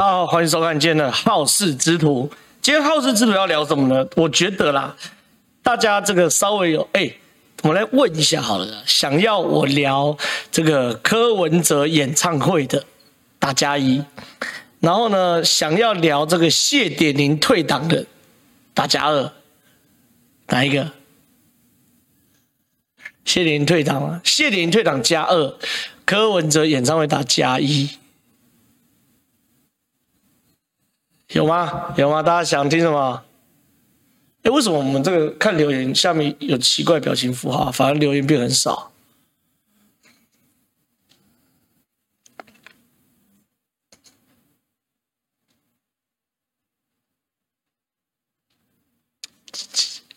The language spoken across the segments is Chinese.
大家好，欢迎收看今天的《好事之徒》。今天《好事之徒》要聊什么呢？我觉得啦，大家这个稍微有哎，我来问一下好了，想要我聊这个柯文哲演唱会的打加一，然后呢，想要聊这个谢点玲退党的打加二，哪一个？谢点宁退党啊，谢点宁退党加二，柯文哲演唱会打加一。有吗？有吗？大家想听什么？哎，为什么我们这个看留言下面有奇怪表情符号，反而留言变很少？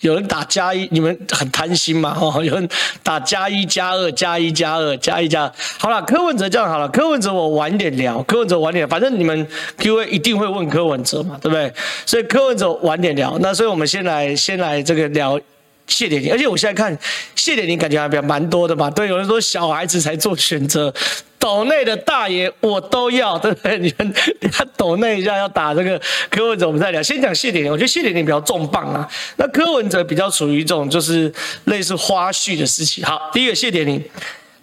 有人打加一，你们很贪心嘛？哦，有人打加一加二加一加二加一加。好了，柯文哲这样好了，柯文哲我晚点聊，柯文哲晚点，反正你们 Q&A 一定会问柯文哲嘛，对不对？所以柯文哲晚点聊。那所以我们先来先来这个聊谢点宁，而且我现在看谢点宁感觉还比较蛮多的嘛。对，有人说小孩子才做选择。斗内的大爷我都要，对不对？你们他斗内一下要打这个柯文哲，我们再聊。先讲谢点，我觉得谢点宁比较重磅啊。那柯文哲比较属于一种就是类似花絮的事情。好，第一个谢点宁，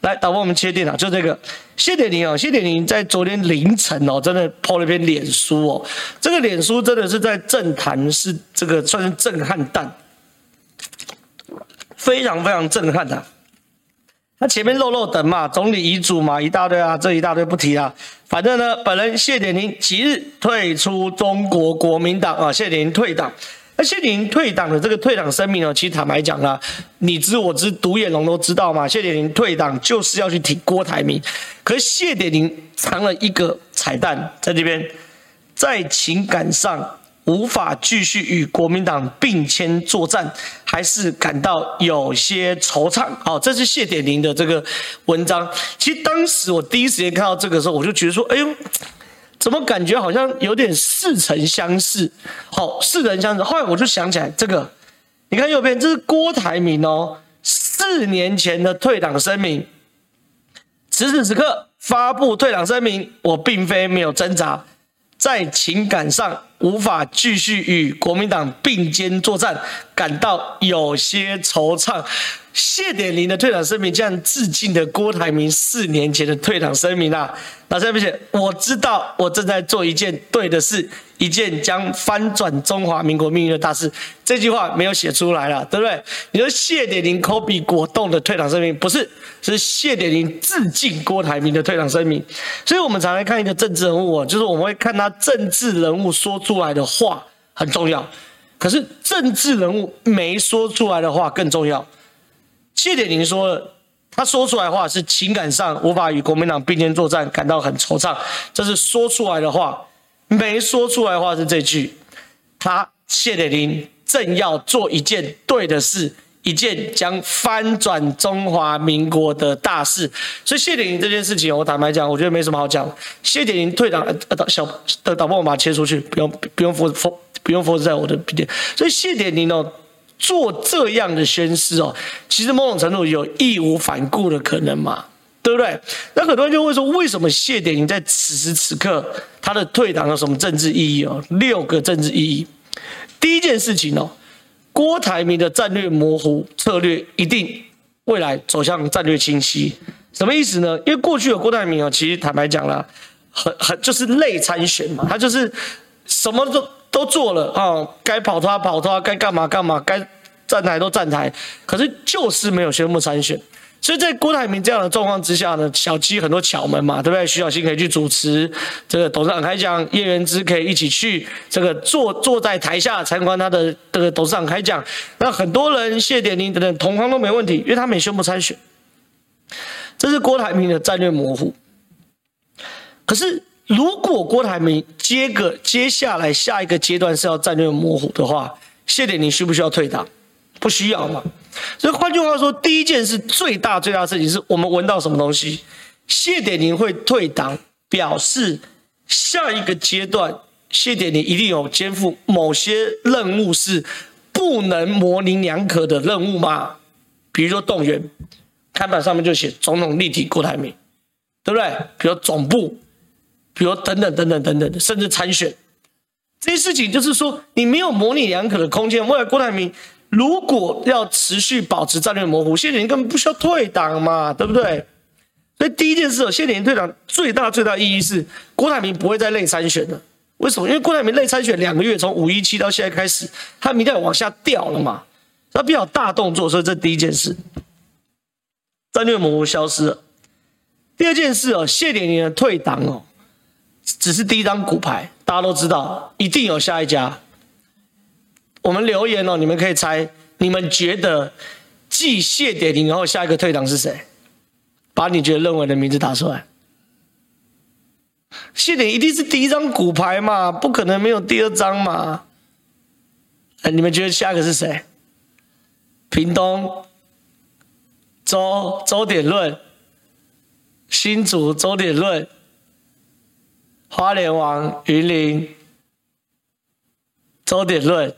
来导播我们切电脑，就这个谢点宁哦。谢点宁在昨天凌晨哦，真的 PO 了一篇脸书哦。这个脸书真的是在政坛是这个算是震撼弹，非常非常震撼的啊。那前面漏漏等嘛，总理遗嘱嘛，一大堆啊，这一大堆不提了。反正呢，本人谢点宁即日退出中国国民党啊，谢点宁退党。那谢点宁退党的这个退党声明呢，其实坦白讲啊，你知我知，独眼龙都知道嘛。谢点宁退党就是要去挺郭台铭，可是谢点宁藏了一个彩蛋在这边，在情感上。无法继续与国民党并肩作战，还是感到有些惆怅。好，这是谢点宁的这个文章。其实当时我第一时间看到这个时候，我就觉得说：“哎呦，怎么感觉好像有点似曾相识？”好，似曾相识。后来我就想起来，这个你看右边，这是郭台铭哦，四年前的退党声明。此时此刻发布退党声明，我并非没有挣扎。在情感上无法继续与国民党并肩作战，感到有些惆怅。谢点宁的退党声明，这样致敬的郭台铭四年前的退党声明啊！那这边写，我知道我正在做一件对的事，一件将翻转中华民国命运的大事。这句话没有写出来了，对不对？你说谢点宁抠鼻果冻的退党声明，不是，是谢点宁致敬郭台铭的退党声明。所以我们常来看一个政治人物，就是我们会看他政治人物说出来的话很重要，可是政治人物没说出来的话更重要。谢点宁说了，他说出来的话是情感上无法与国民党并肩作战，感到很惆怅，这是说出来的话。没说出来的话是这句，他谢点宁正要做一件对的事，一件将翻转中华民国的大事。所以谢点宁这件事情，我坦白讲，我觉得没什么好讲。谢点宁退党，呃，导小的导播，我把它切出去，不用不用 f 不用 force 在我的笔电。所以谢点宁呢？做这样的宣示哦，其实某种程度有义无反顾的可能嘛，对不对？那很多人就会说，为什么谢点宁在此时此刻他的退党有什么政治意义哦？六个政治意义。第一件事情哦，郭台铭的战略模糊策略一定未来走向战略清晰，什么意思呢？因为过去的郭台铭哦，其实坦白讲了，很很就是类参选嘛，他就是什么都。都做了啊，该跑他跑他，该干嘛干嘛，该站台都站台，可是就是没有宣布参选。所以在郭台铭这样的状况之下呢，小鸡很多巧门嘛，对不对？徐小新可以去主持这个董事长开讲，叶元之可以一起去这个坐坐在台下参观他的这个董事长开讲。那很多人谢点宁等等同行都没问题，因为他没宣布参选。这是郭台铭的战略模糊。可是。如果郭台铭接个接下来下一个阶段是要战略模糊的话，谢点宁需不需要退党？不需要嘛。所以换句话说，第一件事最大最大的事情是我们闻到什么东西？谢点宁会退党，表示下一个阶段谢点宁一定有肩负某些任务是不能模棱两可的任务吗？比如说动员，看板上面就写总统力挺郭台铭，对不对？比如总部。比如等等等等等等的，甚至参选这些事情，就是说你没有模棱两可的空间。未来郭台铭如果要持续保持战略模糊，谢点根本不需要退党嘛，对不对？所以第一件事哦，谢点退党最大最大意义是郭台铭不会再内参选了。为什么？因为郭台铭内参选两个月，从五一七到现在开始，他民调往下掉了嘛，他比较大动作，所以这第一件事，战略模糊消失了。第二件事哦，谢点林的退党哦，只是第一张骨牌，大家都知道，一定有下一家。我们留言哦，你们可以猜，你们觉得继谢点宁然后下一个退党是谁？把你觉得认为的名字打出来。谢点一定是第一张骨牌嘛，不可能没有第二张嘛。哎，你们觉得下一个是谁？屏东周周点论，新竹周点论，花莲王云林周点论。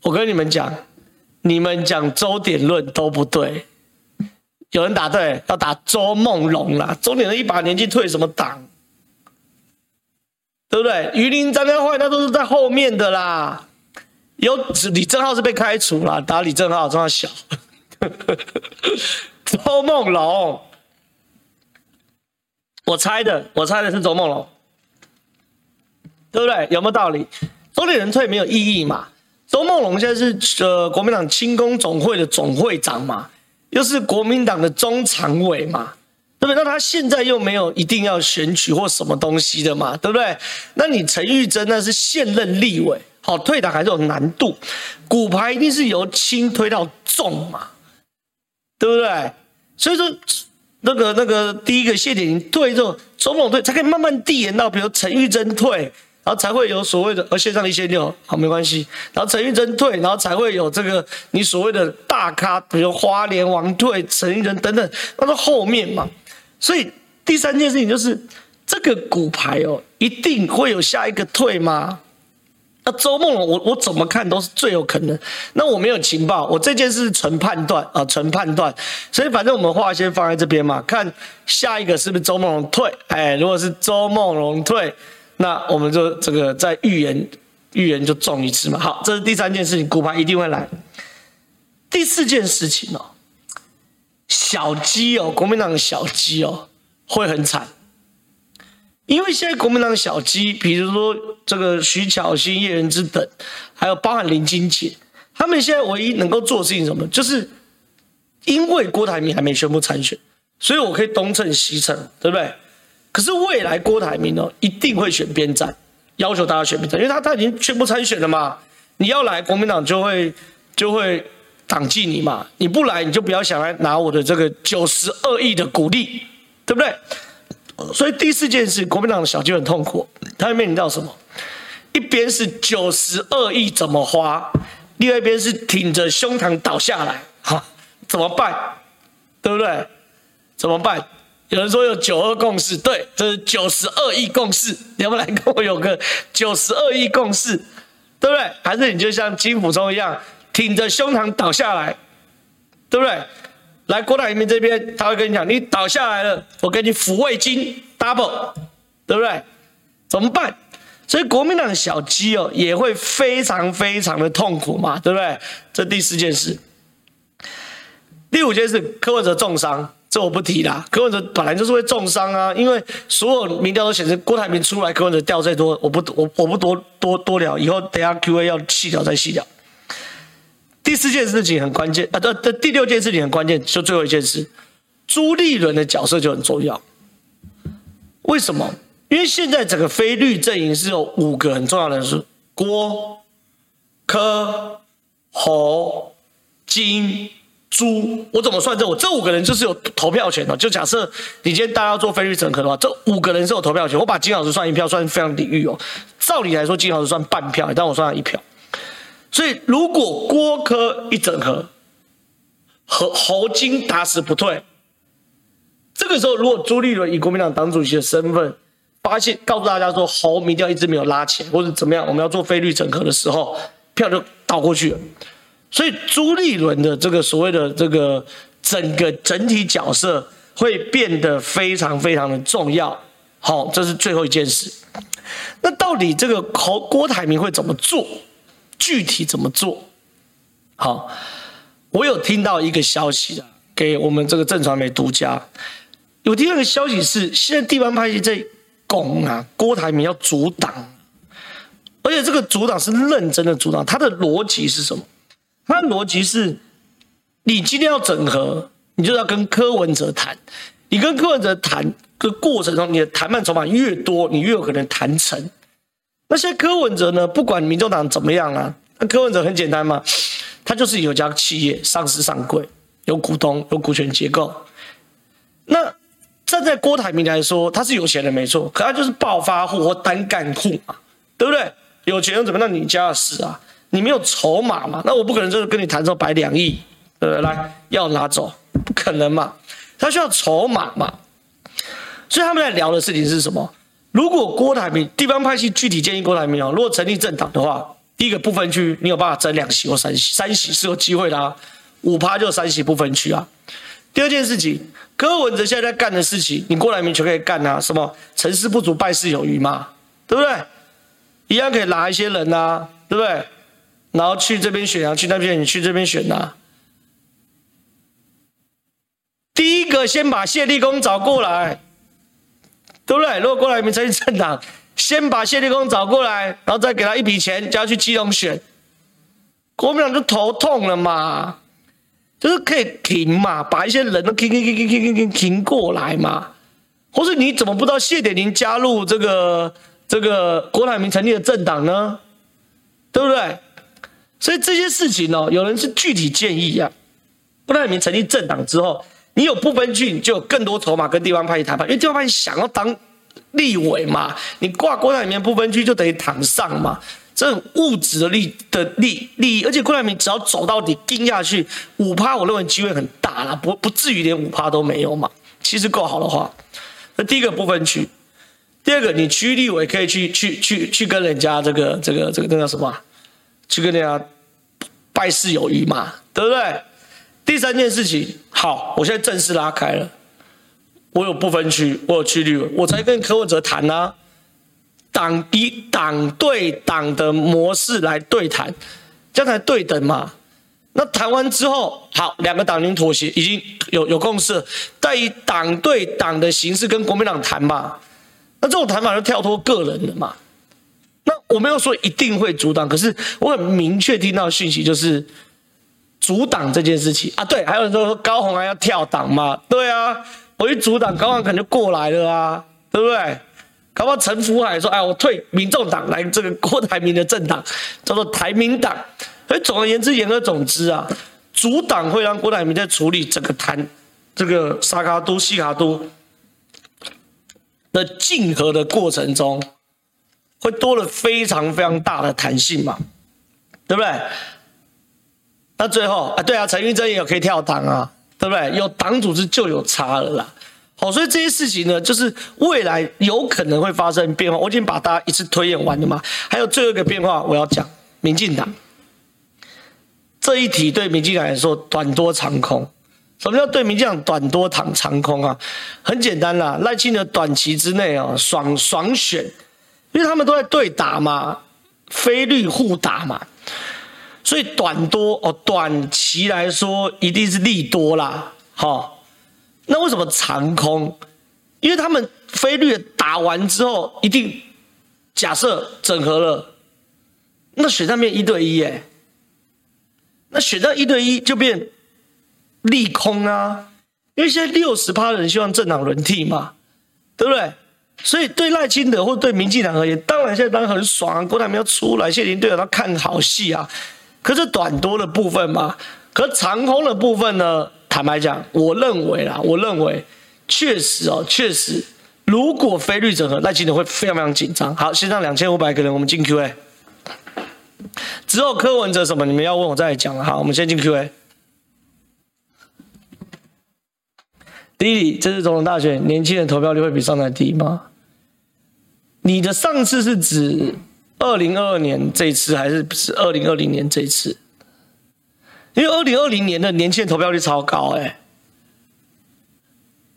我跟你们讲，你们讲周点论都不对。有人答对，要打周梦龙啦。周点论一把年纪退什么党？对不对？榆林张家焕那都是在后面的啦。有李正浩是被开除了，打李正浩，这么小。周梦龙，我猜的，我猜的是周梦龙，对不对？有没有道理？周立人退没有意义嘛？周梦龙现在是呃国民党青工总会的总会长嘛？又是国民党的中常委嘛，对不对？那他现在又没有一定要选举或什么东西的嘛，对不对？那你陈玉珍那是现任立委，好退党还是有难度，骨牌一定是由轻推到重嘛，对不对？所以说那个那个第一个谢点退之后，总统退才可以慢慢递延到，比如陈玉珍退。然后才会有所谓的，呃，线上一些六，好，没关系。然后陈玉珍退，然后才会有这个你所谓的大咖，比如花莲王退、陈玉珍等等，那是后面嘛。所以第三件事情就是这个骨牌哦，一定会有下一个退吗？那周梦龙，我我怎么看都是最有可能。那我没有情报，我这件事纯判断啊，纯判断。所以反正我们话先放在这边嘛，看下一个是不是周梦龙退。哎，如果是周梦龙退。那我们就这个再预言，预言就中一次嘛。好，这是第三件事情，骨牌一定会来。第四件事情哦，小鸡哦，国民党的小鸡哦，会很惨，因为现在国民党小鸡，比如说这个徐巧芯、叶元之等，还有包含林金杰，他们现在唯一能够做的事情什么？就是因为郭台铭还没宣布参选，所以我可以东蹭西蹭，对不对？可是未来郭台铭哦，一定会选边站，要求大家选边站，因为他他已经宣布参选了嘛。你要来，国民党就会就会挡记你嘛。你不来，你就不要想来拿我的这个九十二亿的股利，对不对？所以第四件事，国民党的小鸡很痛苦，他会面临到什么？一边是九十二亿怎么花，另外一边是挺着胸膛倒下来，哈，怎么办？对不对？怎么办？有人说有九二共识，对，这是九十二亿共识。你要不来跟我有个九十二亿共识，对不对？还是你就像金溥聪一样，挺着胸膛倒下来，对不对？来郭台铭这边，他会跟你讲，你倒下来了，我给你抚慰金 double，对不对？怎么办？所以国民党的小鸡哦，也会非常非常的痛苦嘛，对不对？这第四件事，第五件事，柯文哲重伤。这我不提啦，柯文哲本来就是会重伤啊，因为所有民调都显示郭台铭出来，柯文哲掉最多，我不我我不多多多聊，以后等下 Q A 要细聊再细聊。第四件事情很关键啊，对对，第六件事情很关键，就最后一件事，朱立伦的角色就很重要。为什么？因为现在整个非绿阵营是有五个很重要的人是郭、柯、侯、金。朱，我怎么算这？我这五个人就是有投票权的。就假设你今天大家要做非绿整合的话，这五个人是有投票权。我把金老师算一票，算非常礼遇哦。照理来说，金老师算半票，但我算他一票。所以如果郭柯一整合，和侯金打死不退，这个时候如果朱立伦以国民党党主席的身份，发现告诉大家说侯民调一直没有拉起，或者怎么样，我们要做非绿整合的时候，票就倒过去了。所以朱立伦的这个所谓的这个整个整体角色会变得非常非常的重要。好，这是最后一件事。那到底这个侯郭台铭会怎么做？具体怎么做？好，我有听到一个消息啊，给我们这个震传媒独家。有第二个消息是，现在地方派系在拱啊，郭台铭要阻挡，而且这个阻挡是认真的阻挡。他的逻辑是什么？他的逻辑是，你今天要整合，你就要跟柯文哲谈。你跟柯文哲谈的过程中，你的谈判筹码越多，你越有可能谈成。那现在柯文哲呢？不管民众党怎么样啊，那柯文哲很简单嘛，他就是有家企业上市上柜，有股东，有股权结构。那站在郭台铭来说，他是有钱人没错，可他就是暴发户或单干户嘛，对不对？有钱人怎么那你家的事啊？你没有筹码嘛？那我不可能就是跟你谈说摆两亿，对不对？来要拿走，不可能嘛？他需要筹码嘛？所以他们在聊的事情是什么？如果郭台铭地方派系具体建议郭台铭哦，如果成立政党的话，第一个不分区你有办法争两席或三席，三席是有机会的啊，五趴就三席不分区啊。第二件事情，柯文哲现在在干的事情，你郭台铭全可以干啊。什么成事不足败事有余嘛，对不对？一样可以拿一些人啊，对不对？然后去这边选啊，去那边你去这边选啊。第一个先把谢立功找过来，对不对？如果郭台铭成立政党，先把谢立功找过来，然后再给他一笔钱，叫他去基隆选，国民党就头痛了嘛。就是可以停嘛，把一些人都停停停停停停停过来嘛，或是你怎么不知道谢点林加入这个这个郭台铭成立的政党呢？对不对？所以这些事情、哦，有人是具体建议啊。郭台铭成立政党之后，你有不分区，你就有更多筹码跟地方派系谈判，因为地方派想要当立委嘛，你挂郭台铭不分区就等于躺上嘛。这种物质的利的利利益，而且郭台铭只要走到底，盯下去五趴，我认为机会很大了，不不至于连五趴都没有嘛。其实够好的话，那第一个不分区，第二个你区立委可以去去去去跟人家这个这个这个那叫什么？去跟人家拜师有余嘛，对不对？第三件事情，好，我现在正式拉开了，我有不分区，我有区立委，我才跟柯文哲谈啊。党以党对党的模式来对谈，这样才对等嘛。那谈完之后，好，两个党已经妥协，已经有有共识，再以党对党的形式跟国民党谈嘛。那这种谈法就跳脱个人了嘛。那我没有说一定会阻挡，可是我很明确听到讯息，就是阻挡这件事情啊。对，还有人说高虹安要跳党嘛？对啊，我一阻挡，高虹安可能就过来了啊，对不对？搞不好陈福海说：“哎，我退民众党来这个郭台铭的政党，叫做台民党。所以总而言之，言而总之啊，阻挡会让郭台铭在处理整个谈这个沙卡都、西卡都的竞合的过程中，会多了非常非常大的弹性嘛，对不对？那最后啊，对啊，陈玉珍也有可以跳党啊，对不对？有党组织就有差了啦。”好，所以这些事情呢，就是未来有可能会发生变化。我已经把大家一次推演完了嘛。还有最后一个变化，我要讲民进党这一题对民进党来说短多长空。什么叫对民进党短多长长空啊？很简单啦，赖清德短期之内啊，爽爽选，因为他们都在对打嘛，非绿互打嘛，所以短多哦，短期来说一定是利多啦，好。那为什么长空？因为他们菲律打完之后，一定假设整合了，那选战变一对一耶，那选战一对一就变利空啊，因为现在六十趴的人希望政党轮替嘛，对不对？所以对赖清德或对民进党而言，当然现在当然很爽啊，郭台铭要出来，谢霆队友他看好戏啊。可是短多的部分嘛，可长空的部分呢？坦白讲，我认为啦，我认为确实哦，确实，如果非绿整合，赖清德会非常非常紧张。好，线上两千五百个人，我们进 Q&A。之后柯文哲什么，你们要问我再来讲。好，我们先进 Q&A。第一题，这次总统大选，年轻人投票率会比上台低吗？你的上次是指二零二二年这一次，还是不是二零二零年这一次？因为二零二零年的年轻人投票率超高，哎，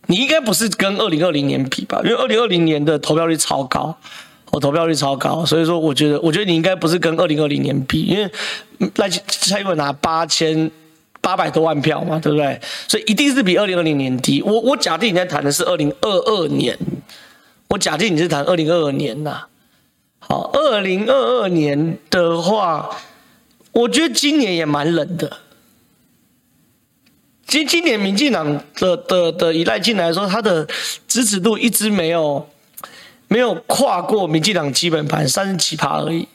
你应该不是跟二零二零年比吧？因为二零二零年的投票率超高，我，投票率超高，所以说我觉得，我觉得你应该不是跟二零二零年比，因为赖蔡英文拿八千八百多万票嘛，对不对？所以一定是比二零二零年低。我我假定你在谈的是二零二二年，我假定你是谈二零二二年呐。好，二零二二年的话，我觉得今年也蛮冷的。今今年民进党的的的依赖清德来说，他的支持度一直没有没有跨过民进党基本盘三十几趴而已，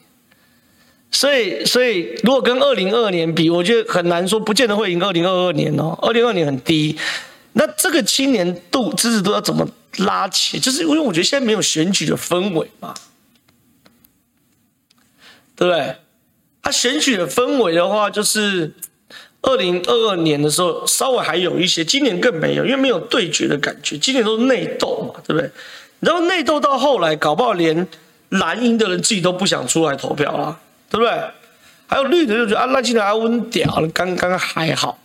所以所以如果跟二零二二年比，我觉得很难说，不见得会赢二零二二年哦，二零二二年很低，那这个青年度支持度要怎么拉起？就是因为我觉得现在没有选举的氛围嘛，对不对？他选举的氛围的话，就是。二零二二年的时候，稍微还有一些，今年更没有，因为没有对决的感觉。今年都是内斗嘛，对不对？然后内斗到后来，搞不好连蓝营的人自己都不想出来投票了，对不对？还有绿的就觉得啊，那今年还温屌，刚刚还好。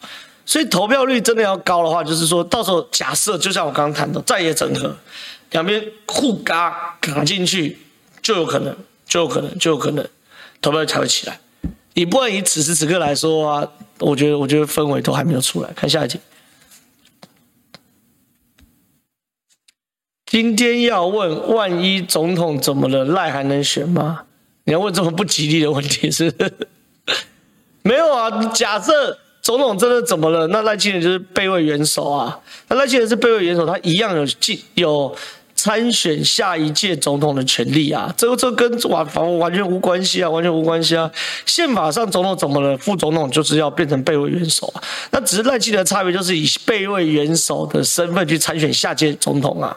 所以投票率真的要高的话，就是说到时候假设，就像我刚刚谈的，在野整合，两边互嘎嘎进去，就有可能，就有可能，就有可能投票才会起来。你不然以此时此刻来说啊，我觉得我觉得氛围都还没有出来。看下一题。今天要问，万一总统怎么了，赖还能选吗？你要问这么不吉利的问题是？没有啊，假设总统真的怎么了，那赖清德就是备位元首啊。那赖清德是备位元首，他一样有进有。参选下一届总统的权利啊，这个这跟瓦房完全无关系啊，完全无关系啊。宪法上总统怎么了？副总统就是要变成备位元首啊。那只是赖清德差别，就是以备位元首的身份去参选下届总统啊。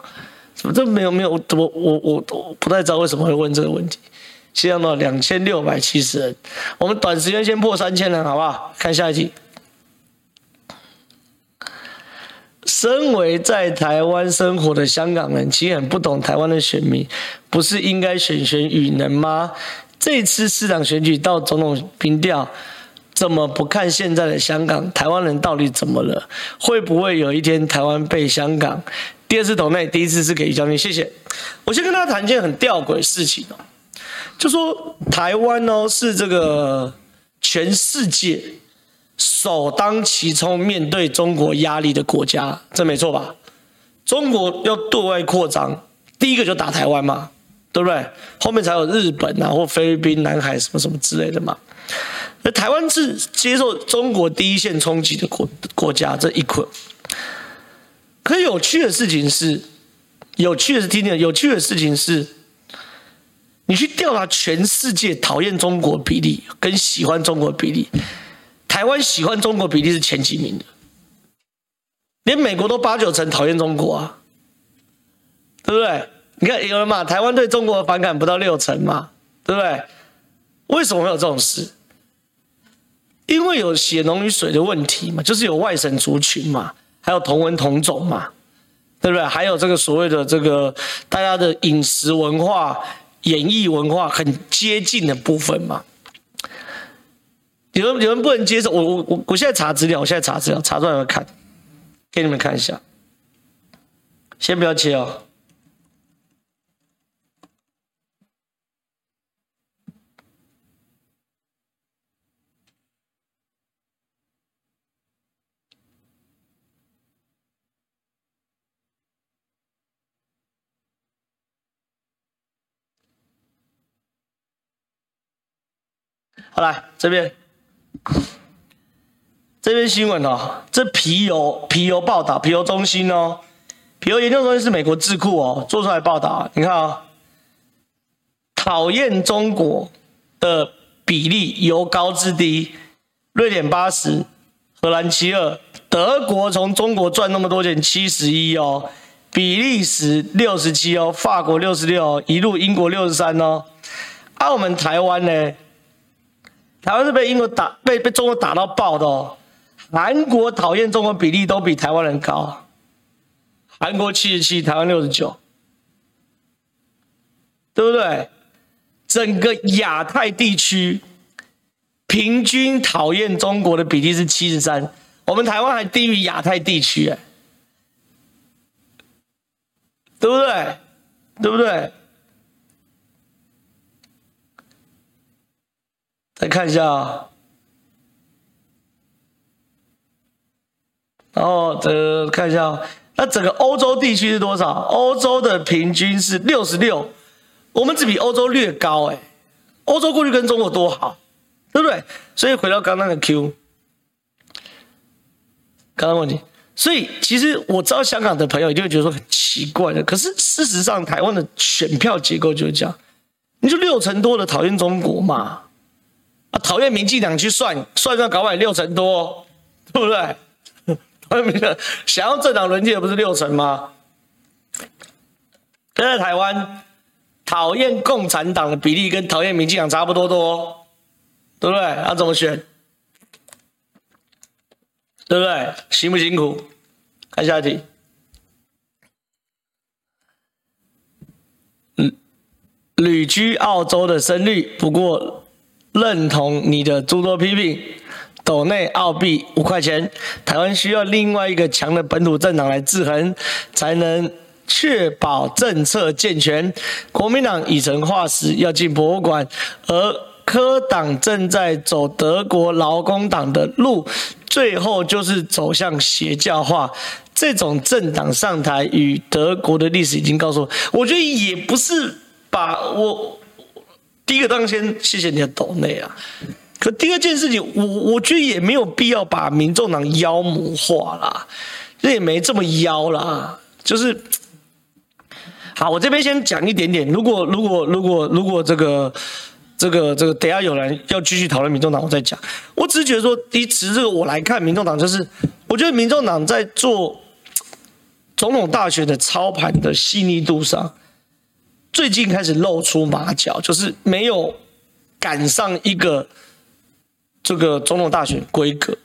怎么这没有没有？我我我我不太知道为什么会问这个问题。现在呢，两千六百七十人，我们短时间先破三千人，好不好？看下一题。身为在台湾生活的香港人，其实很不懂台湾的选民，不是应该选选与能吗？这次市长选举到总统民调，怎么不看现在的香港？台湾人到底怎么了？会不会有一天台湾被香港？第二次投内，第一次是给于将军，谢谢。我先跟大家谈一件很吊诡的事情哦，就说台湾哦是这个全世界。首当其冲面对中国压力的国家，这没错吧？中国要对外扩张，第一个就打台湾嘛，对不对？后面才有日本啊，或菲律宾、南海什么什么之类的嘛。那台湾是接受中国第一线冲击的国国家，这一捆。可有趣的事情是，有趣的是听听，有趣的事情是，你去调查全世界讨厌中国比例跟喜欢中国比例。台湾喜欢中国比例是前几名的，连美国都八九成讨厌中国啊，对不对？你看有人嘛，台湾对中国的反感不到六成嘛，对不对？为什么会有这种事？因为有血浓于水的问题嘛，就是有外省族群嘛，还有同文同种嘛，对不对？还有这个所谓的这个大家的饮食文化、演艺文化很接近的部分嘛。有人有人不能接受，我我我我现在查资料，我现在查资料，查出来我看，给你们看一下。先不要切哦。好，来这边。这边新闻哦，这皮尤皮尤报道，皮尤中心哦，皮尤研究中心是美国智库哦做出来报道，你看啊、哦，讨厌中国的比例由高至低，瑞典八十，荷兰七二，德国从中国赚那么多钱七十一哦，比利时六十七哦，法国六十六，一路英国六十三哦，澳门台湾呢？台湾是被英国打，被被中国打到爆的哦。韩国讨厌中国比例都比台湾人高，韩国七十七，台湾六十九，对不对？整个亚太地区平均讨厌中国的比例是七十三，我们台湾还低于亚太地区哎。对不对？对不对？再看一下啊，然后这看一下，那整个欧洲地区是多少？欧洲的平均是六十六，我们只比欧洲略高哎。欧洲过去跟中国多好，对不对？所以回到刚刚的 Q，刚刚问题。所以其实我知道香港的朋友一定会觉得说很奇怪的，可是事实上台湾的选票结构就是这样，你就六成多的讨厌中国嘛，啊讨厌民进党去算算算搞完六成多，对不对？想要政党轮替的不是六成吗？现在台湾讨厌共产党的比例跟讨厌民进党差不多多，对不对？要、怎么选？对不对？辛不辛苦？看下一题。旅旅居澳洲的生率，不过认同你的诸多批评。斗内澳币五块钱，台湾需要另外一个强的本土政党来制衡，才能确保政策健全。国民党已成化石，要进博物馆，而科党正在走德国劳工党的路。最后就是走向邪教化，这种政党上台与德国的历史已经告诉我，我觉得也不是把我第一个当先谢谢你的抖内啊，可第二件事情，我我觉得也没有必要把民众党妖魔化啦，这也没这么妖啦，就是好，我这边先讲一点点，如果如果如果如果这个。这个这个，等下有人要继续讨论民众党，我再讲。我只是觉得说，以此这个我来看，民众党就是，我觉得民众党在做总统大选的操盘的细腻度上，最近开始露出马脚，就是没有赶上一个这个总统大选规格。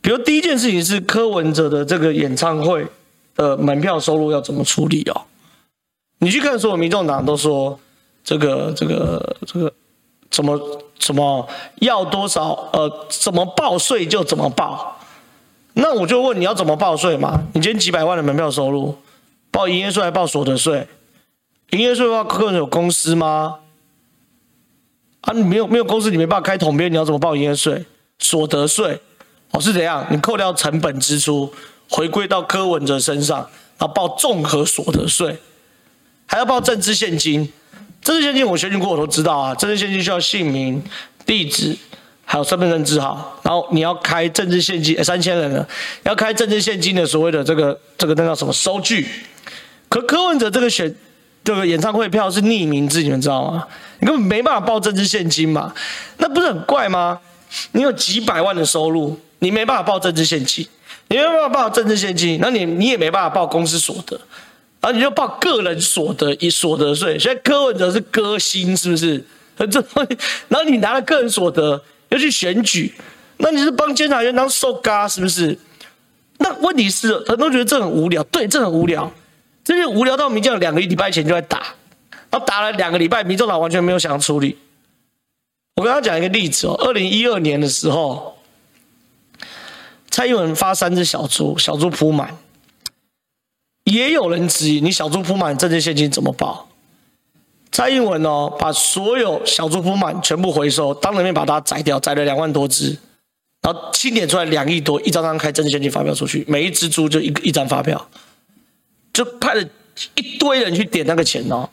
比如第一件事情是柯文哲的这个演唱会的门票收入要怎么处理哦？你去看所有民众党都说。这个这个这个怎么怎么要多少呃怎么报税就怎么报，那我就问你要怎么报税嘛？你今天几百万的门票收入，报营业税还报所得税？营业税的话，个人有公司吗？啊，你没有没有公司，你没办法开统编，你要怎么报营业税？所得税哦是怎样？你扣掉成本支出，回归到柯文哲身上，然后报综合所得税，还要报政治现金。政治现金我学习过，我都知道啊。政治现金需要姓名、地址，还有身份证字号。然后你要开政治现金，三千人了，要开政治现金的所谓的这个这个那叫什么收据？可柯文哲这个选这个演唱会票是匿名制，你们知道吗？你根本没办法报政治献金嘛，那不是很怪吗？你有几百万的收入，你没办法报政治献金，你没办法报政治献金，那你你也没办法报公司所得。然后你就报个人所得以所得税，现在柯文哲是歌星，是不是？这，然后你拿了个人所得又去选举，那你是帮监察院当受嘎，是不是？那问题是很多人觉得这很无聊，对，这很无聊，这就无聊到民进党两个礼拜前就在打，然后打了两个礼拜，民众党完全没有想要处理。我跟他讲一个例子哦，二零一二年的时候，蔡英文发三只小猪，小猪铺满。也有人质疑你小猪铺满政治现金怎么报？蔡英文哦，把所有小猪铺满全部回收，当着面把它宰掉，宰了两万多只，然后清点出来两亿多，一张张开政治献金发票出去，每一只猪就一一张发票，就派了一堆人去点那个钱哦，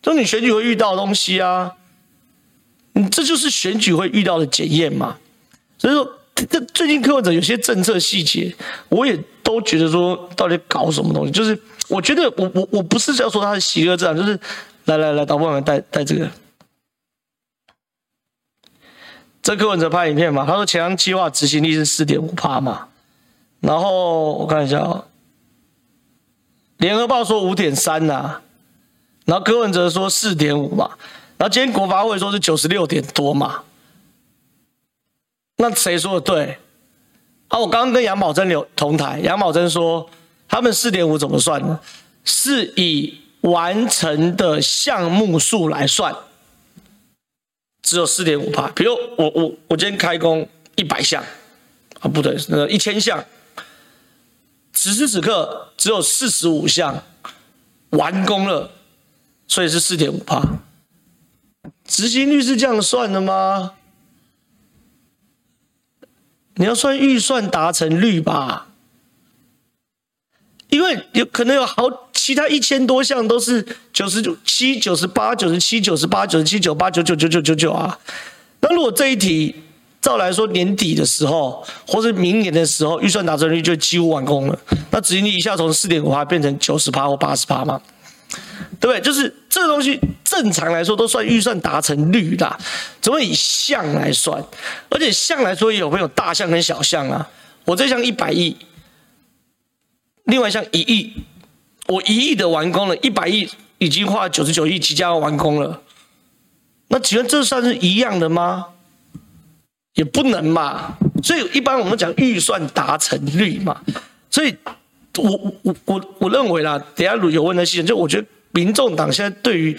就你选举会遇到的东西啊，你这就是选举会遇到的检验嘛，所以说。这最近柯文哲有些政策细节，我也都觉得说，到底搞什么东西？就是我觉得我我我不是要说他是邪恶这样，就是来来来，导播们带带这个，这柯文哲拍影片嘛，他说前瞻计划执行率是四点五趴嘛，然后我看一下啊、哦，联合报说五点三呐，然后柯文哲说四点五嘛，然后今天国发会说是九十六点多嘛。那谁说的对？啊，我刚刚跟杨宝珍有同台，杨宝珍说他们四点五怎么算呢？是以完成的项目数来算，只有四点五趴。比如我我我今天开工一百项，啊不对，那个一千项，此时此刻只有四十五项完工了，所以是四点五趴。执行率是这样算的吗？你要算预算达成率吧，因为有可能有好其他一千多项都是九十九七、九十八、九十七、九十八、九十七、九八、九九、九九、九九啊。那如果这一题照来说，年底的时候或是明年的时候，预算达成率就几乎完工了，那执行率一下从四点五趴变成九十趴或八十趴嘛？对不对？就是这个东西正常来说都算预算达成率的，怎么以项来算？而且项来说也有没有大项跟小项啊？我这项一百亿，另外一项一亿，我一亿的完工了，一百亿已经花九十九亿即将要完工了，那请问这算是一样的吗？也不能嘛。所以一般我们讲预算达成率嘛。所以我我我我认为啦，等下有问的事情，就我觉得。民众党现在对于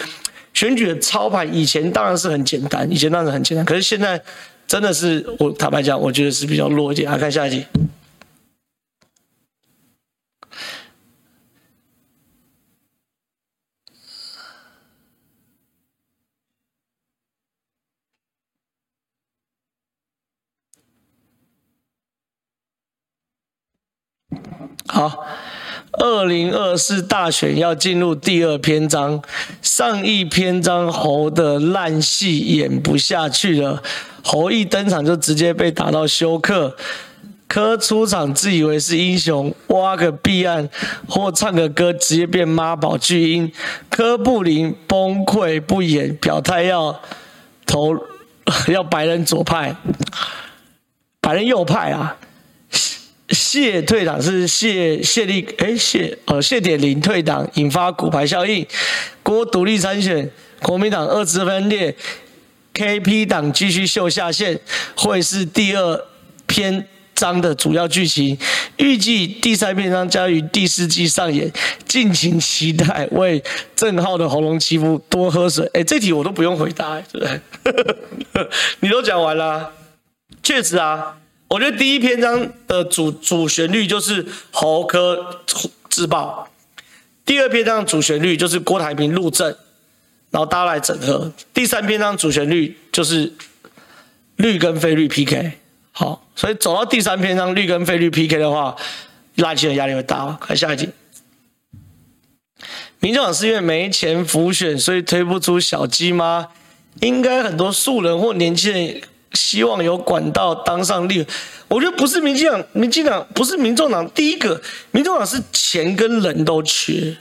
选举的操盘，以前当然是很简单，以前当然很简单，可是现在真的是我坦白讲，我觉得是比较弱一点。来看下一题。好。二零二四大选要进入第二篇章，上一篇章侯的烂戏演不下去了，侯一登场就直接被打到休克，柯出场自以为是英雄，挖个弊案或唱个歌直接变妈宝巨婴，柯布林崩溃不演，表态要投 要白人左派，白人右派啊。谢退党是谢谢立哎谢呃谢点林退党，引发骨牌效应。郭独立参选，国民党二次分裂，KP 党继续秀下限，会是第二篇章的主要剧情。预计第三篇章将于第四季上演，敬请期待。为郑浩的喉咙祈福，多喝水。哎，这题我都不用回答，对不对？你都讲完了，确实啊。我觉得第一篇章的主主旋律就是侯柯自爆，第二篇章的主旋律就是郭台铭入阵，然后大家来整合。第三篇章主旋律就是绿跟非绿 PK。好，所以走到第三篇章绿跟非绿 PK 的话，赖清德压力会大。看下一题，民众党是因为没钱浮选，所以推不出小鸡吗？应该很多素人或年轻人。希望有管道当上立，我觉得不是民进党，民进党不是民众党。第一个，民众党是钱跟人都缺，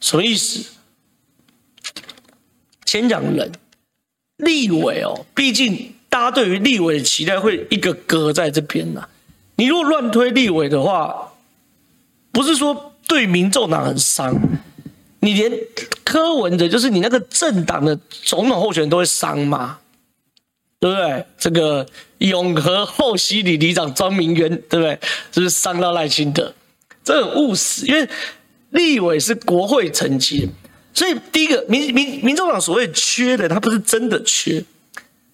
什么意思？先讲人，立委哦，毕竟大家对于立委的期待会一个搁在这边呐。你如果乱推立委的话，不是说对民众党很伤，你连柯文哲就是你那个政党的总统候选人都会伤吗？对不对？这个永和后溪里里长庄明渊，对不对？就是伤到赖清德，这很务实。因为立委是国会层级，所以第一个民民民众党所谓缺的，他不是真的缺，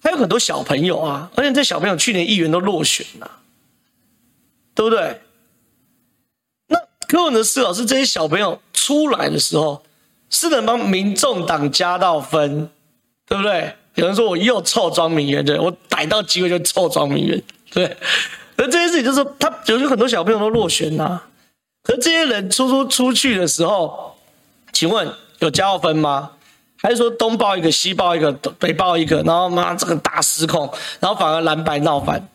还有很多小朋友啊，而且这小朋友去年议员都落选了，对不对？那柯文哲思考是这些小朋友出来的时候，是能帮民众党加到分，对不对？有人说我又臭庄明渊，对，我逮到机会就臭庄明渊，对。而这件事情就是，他有很多小朋友都落选呐、啊。可是这些人出出出去的时候，请问有加分吗？还是说东报一个西报一个北报一个，然后妈这个大失控，然后反而蓝白闹翻，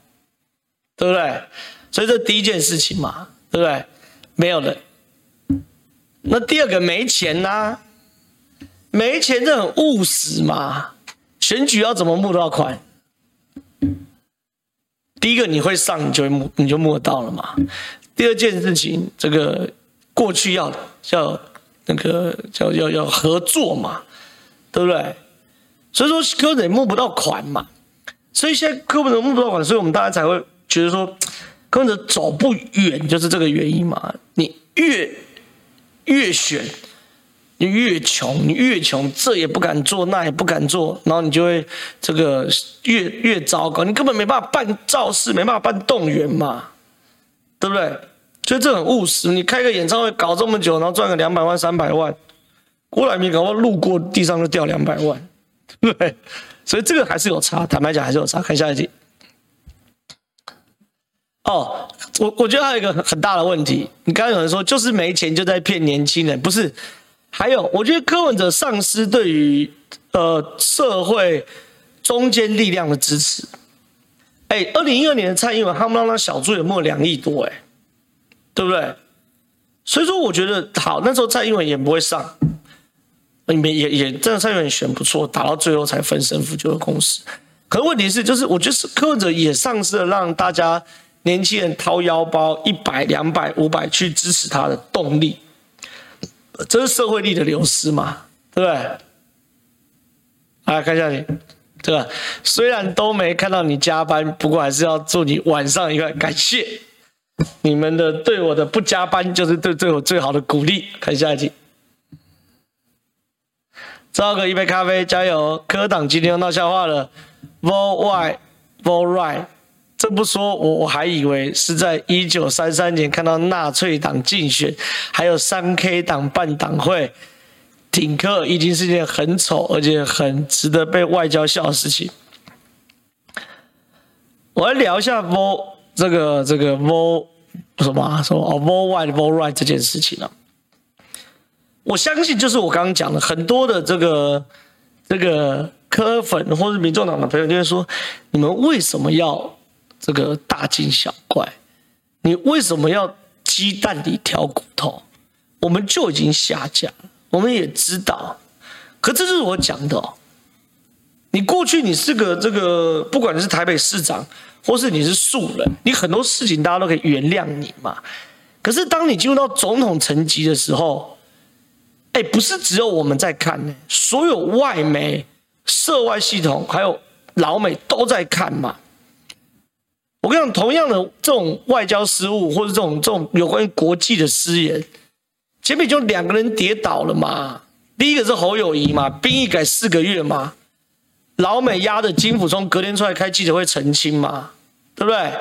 对不对？所以这第一件事情嘛，对不对？没有人。那第二个没钱呐、啊，没钱这很务实嘛。选举要怎么募到款？第一个你会上，你就会募，你就募到了嘛。第二件事情，这个过去要叫那个叫要要合作嘛，对不对？所以说柯文哲募不到款嘛，所以现在柯文哲募不到款，所以我们大家才会觉得说柯文哲走不远，就是这个原因嘛。你越越选。你越穷，你越穷，这也不敢做，那也不敢做，然后你就会这个越越糟糕，你根本没办法办造势，没办法办动员嘛，对不对？所以这很务实。你开个演唱会搞这么久，然后赚个两百万、三百万，郭台铭搞不好路过地上就掉两百万，对不对？所以这个还是有差，坦白讲还是有差。看下一题。哦，我我觉得还有一个很大的问题，你刚刚有人说就是没钱就在骗年轻人，不是？还有，我觉得柯文哲丧失对于呃社会中坚力量的支持。哎，二零一二年的蔡英文，他们让他小猪也没有两亿多，哎，对不对？所以说，我觉得好，那时候蔡英文也不会上，也也也，这个蔡英文选不错，打到最后才分胜负就是共识。可问题是，就是我觉得是柯文哲也丧失了让大家。年轻人掏腰包一百、两百、五百去支持他的动力，这是社会力的流失嘛？对不对？来看下去，对吧？虽然都没看到你加班，不过还是要祝你晚上愉快。感谢你们的对我的不加班，就是对对我最好的鼓励。看下一集，招个一杯咖啡，加油！科党今天又闹笑话了，Vote Right, Vote Right。这不说，我我还以为是在一九三三年看到纳粹党竞选，还有三 K 党办党会，挺柯已经是件很丑而且很值得被外交笑的事情。我来聊一下 Vote 这个这个 Vote 什么什么哦 Vote White Vote Right 这件事情啊。我相信就是我刚刚讲的很多的这个这个柯粉或者民众党的朋友就会说，你们为什么要？这个大惊小怪，你为什么要鸡蛋里挑骨头？我们就已经下架，我们也知道。可这是我讲的哦。你过去你是个这个，不管你是台北市长，或是你是素人，你很多事情大家都可以原谅你嘛。可是当你进入到总统层级的时候，哎，不是只有我们在看呢，所有外媒、涉外系统还有老美都在看嘛。我跟你讲，同样的这种外交失误，或者这种这种有关于国际的失言，前面就两个人跌倒了嘛。第一个是侯友宜嘛，兵役改四个月嘛，老美压着金溥聪隔天出来开记者会澄清嘛，对不对？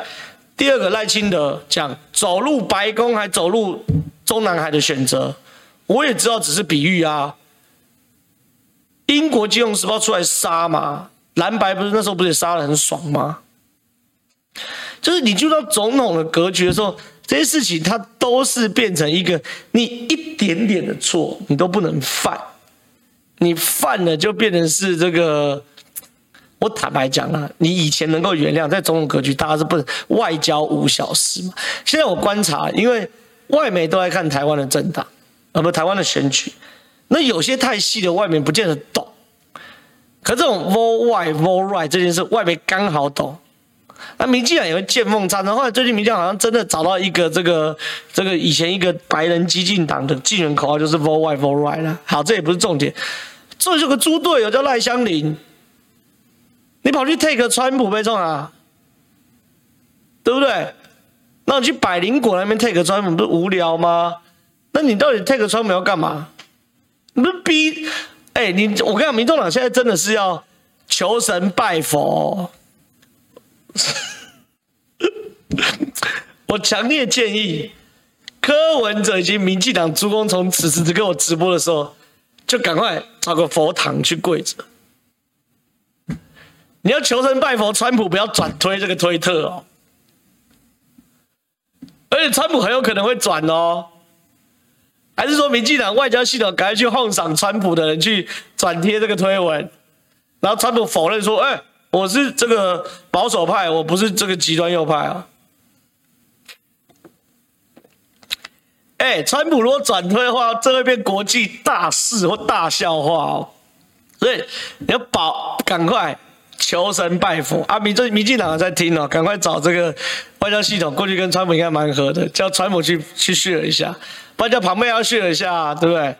第二个赖清德讲走入白宫还走入中南海的选择，我也知道只是比喻啊。英国金融时报出来杀嘛，蓝白不是那时候不是也杀得很爽吗？就是你就到总统的格局的时候，这些事情它都是变成一个你一点点的错你都不能犯，你犯了就变成是这个。我坦白讲啊，你以前能够原谅，在总统格局大家是不能外交无小事嘛。现在我观察，因为外媒都在看台湾的政党，而不台湾的选举，那有些太细的外媒不见得懂。可这种 vote white vote right 这件事，外媒刚好懂。那民进党也会见缝插针，后来最近民进党好像真的找到一个这个这个以前一个白人激进党的竞选口号，就是 Vote White Vote Right 了。好，这也不是重点，这有个猪队友叫赖香林，你跑去 take 川普被冲啊，对不对？那你去百灵果那边 take 川普不是无聊吗？那你到底 take 川普要干嘛？你不是逼？哎，你我跟你讲，民众党现在真的是要求神拜佛。我强烈建议柯文哲以及民进党诸公从此时此刻我直播的时候，就赶快找个佛堂去跪着。你要求神拜佛，川普不要转推这个推特哦。而且川普很有可能会转哦，还是说民进党外交系统赶快去哄赏川普的人去转贴这个推文，然后川普否认说：“哎。”我是这个保守派，我不是这个极端右派啊！哎，川普如果转推的话，这会变国际大事或大笑话哦。所以你要保，赶快求神拜佛啊！民这民进党在听哦，赶快找这个外交系统过去跟川普应该蛮合的，叫川普去去续了一下，不然叫旁边要 share 一下，对不对？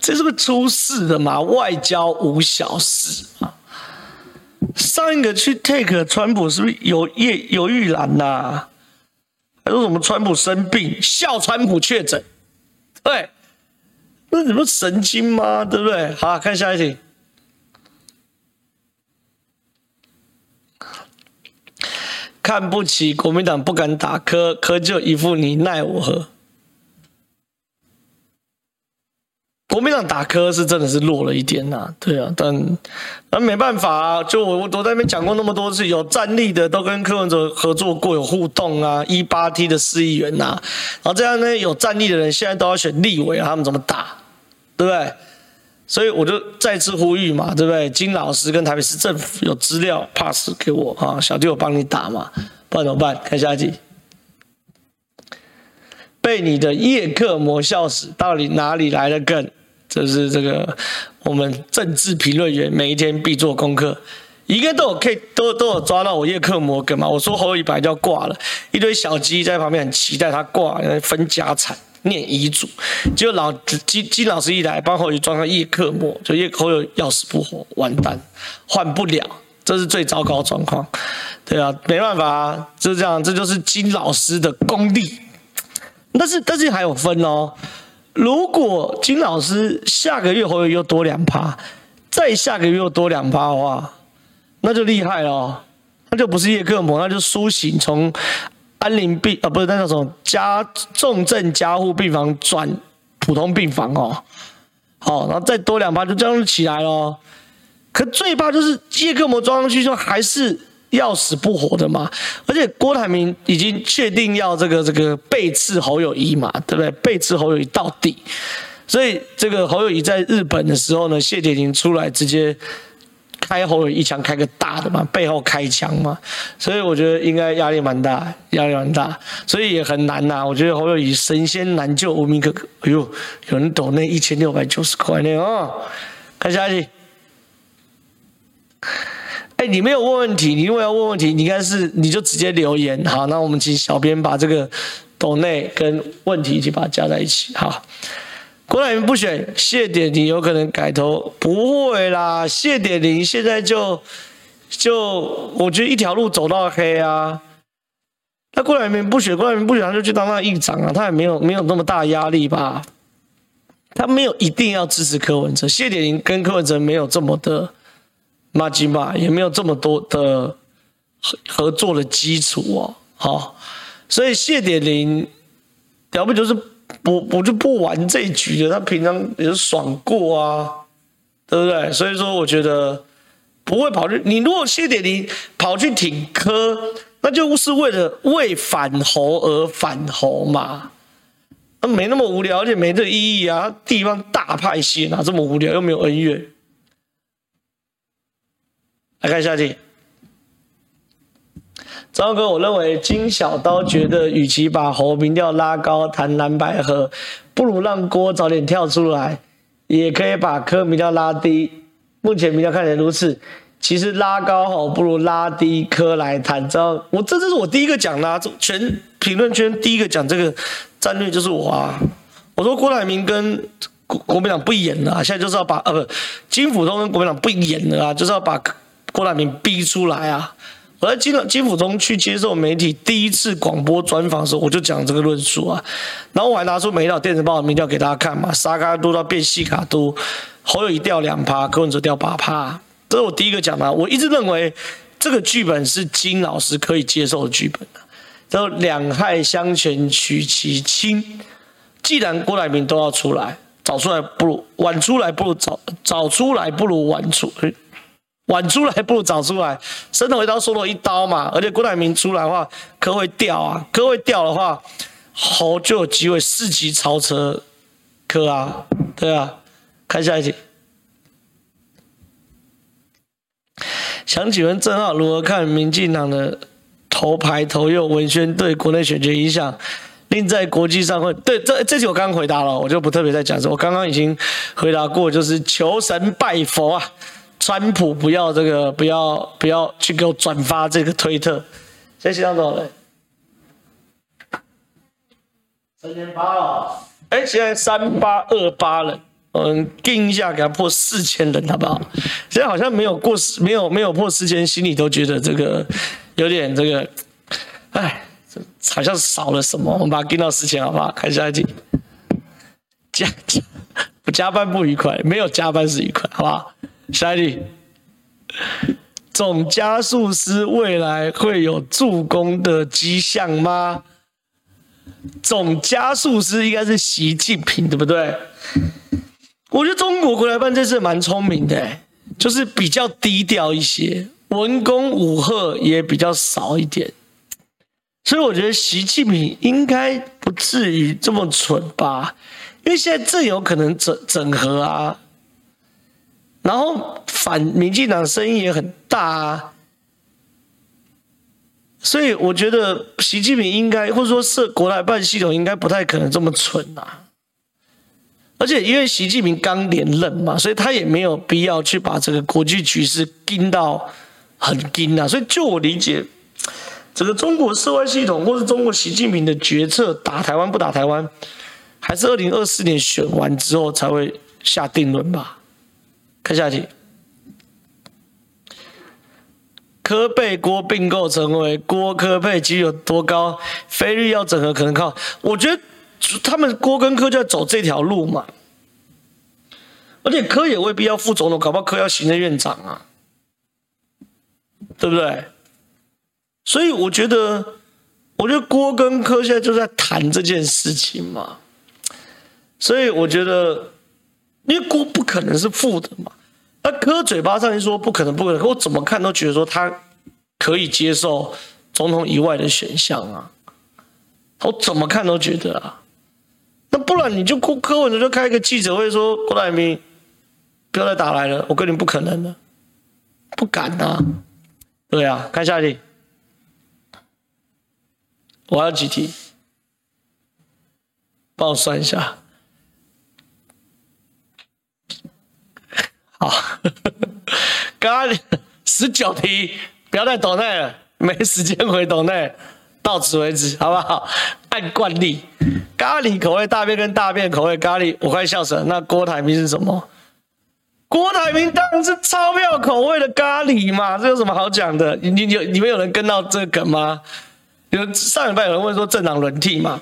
这是不是出事的嘛？外交无小事啊！上一个去 take 川普是不是有叶有玉兰呐？还说什么川普生病，笑川普确诊？对，那你不神经吗？对不对？好，看下一题。看不起国民党，不敢打柯，柯就一副你奈我何。国民党打柯是真的是弱了一点呐、对啊，但那没办法啊，就我我都在那边讲过那么多次，有战力的都跟柯文哲合作过，有互动啊，一八 T 的市议员呐、然后这样呢有战力的人现在都要选立委，他们怎么打，对不对？所以我就再次呼吁嘛，对不对？金老师跟台北市政府有资料 pass 给我啊，小弟我帮你打嘛，不然怎么办？看下一集。被你的叶克魔笑死，到底哪里来的梗？这是这个我们政治评论员每一天必做功课，一个都有可以都都有抓到我叶克膜梗嘛？我说侯友白就要挂了，一堆小鸡在旁边很期待他挂，分家产、念遗嘱，结果老金金老师一来帮侯友装上叶克膜，就叶侯友要死不活，完蛋，换不了，这是最糟糕状况。对啊，没办法啊，就是这样，这就是金老师的功力。但是但是还有分哦。如果金老师下个月侯友又多两趴，再下个月又多两趴的话，那就厉害了，那就不是叶克膜，那就苏醒从安宁病啊，不是那叫什么加重症加护病房转普通病房哦，好，然后再多两趴就这样起来了。可最怕就是叶克膜装上去就还是。要死不活的嘛，而且郭台铭已经确定要这个这个背刺侯友谊嘛，对不对？背刺侯友谊到底，所以这个侯友谊在日本的时候呢，谢铁林出来直接开侯友谊一枪，开个大的嘛，背后开枪嘛，所以我觉得应该压力蛮大，压力蛮大，所以也很难呐、我觉得侯友谊神仙难救无名哥哥，哎呦，有人抖那一千六百九十块呢哦，看下去。哎，你没有问问题，你如果要问问题，你应该是你就直接留言。好，那我们请小编把这个抖内跟问题一起把它加在一起。好，郭台铭不选谢点林有可能改投？不会啦，谢点林现在就就我觉得一条路走到黑啊。那郭台铭不选，郭台铭不选，他就去当那议长啊，他也没有没有那么大压力吧？他没有一定要支持柯文哲，谢点林跟柯文哲没有这么的。马吉马也没有这么多的合合作的基础哦，好，所以谢点林要不就是不我就不玩这一局的，他平常也是爽过啊，对不对？所以说我觉得不会跑去你如果谢点林跑去挺柯，那就是为了为反侯而反侯嘛，那没那么无聊，而且没这意义啊，地方大派系哪这么无聊，又没有恩怨。来看下题，张哥，我认为金小刀觉得，与其把侯民调拉高谈蓝百合，不如让郭早点跳出来，也可以把柯民调拉低。目前民调看起来如此，其实拉高好，不如拉低柯来谈。知道我这这是我第一个讲的、啊，全评论圈第一个讲这个战略就是我啊。我说郭台铭跟国国民党不演了、啊，现在就是要把呃不金溥聪跟国民党不演了啊，就是要把。郭台铭逼出来啊！我在金金溥聪去接受媒体第一次广播专访的时候，我就讲这个论述啊。然后我还拿出每一条电子报的民调给大家看嘛，沙卡都到变细卡都，侯友宜掉两趴，柯文哲掉八趴，这是我第一个讲的。我一直认为这个剧本是金老师可以接受的剧本啊。然后两害相权取其轻，既然郭台铭都要出来，早出来不如晚出来，不如早早出来不如晚出。晚出来不如早出来，伸头一刀，缩头一刀嘛。而且郭台铭出来的话，科会掉啊，科会掉的话，侯就有机会四级超车科啊，对啊。看下一题，想请问正浩如何看民进党的头牌头右文宣对国内选举影响？另在国际上会对这这题我刚刚回答了，我就不特别再讲。我刚刚已经回答过，就是求神拜佛啊。川普不要这个，不要不要去给我转发这个推特。现在线上多少人？三千八了。哎，现在三八二八人，嗯，定一下给他破四千人，好不好？现在好像没有过四，没有没有破四千，心里都觉得这个有点这个，哎，好像少了什么。我们把它定到四千，好不好？看下一题。加加不加班不愉快，没有加班是愉快，好不好？下一题，总加速师未来会有助攻的迹象吗？总加速师应该是习近平，对不对？我觉得中国国台办这次蛮聪明的，就是比较低调一些，文攻武吓也比较少一点，所以我觉得习近平应该不至于这么蠢吧？因为现在正有可能整整合啊，然后反民进党声音也很大啊。所以我觉得习近平应该，或者说设国台办系统应该不太可能这么蠢呐。而且因为习近平刚连任嘛，所以他也没有必要去把这个国际局势盯到很盯啊。所以就我理解，这个中国涉外系统或是中国习近平的决策，打台湾不打台湾，还是二零二四年选完之后才会下定论吧。看下题。科贝郭并购成为郭科配，机有多高？菲律要整合可能靠？我觉得他们郭跟柯就要走这条路嘛。而且柯也未必要副总统，搞不好柯要行政院长啊，对不对？所以我觉得，我觉得郭跟柯现在就在谈这件事情嘛。所以我觉得，因为锅不可能是负的嘛。那柯嘴巴上一说不可能，不可能，我怎么看都觉得说他可以接受总统以外的选项啊，我怎么看都觉得啊。那不然你就柯柯文哲就开一个记者会说郭台铭不要再打来了，我跟你不可能的，不敢啊。对啊，看下一题，我要几题，帮我算一下。好，咖喱十九题，不要再抖内了，没时间回抖内，到此为止，好不好？按惯例，咖喱口味大便跟大便口味咖喱，我快笑死了。那郭台铭是什么？郭台铭当然是钞票口味的咖喱嘛，这有什么好讲的？你你有你们有人跟到这个梗吗？有上礼拜有人问说政党轮替嘛？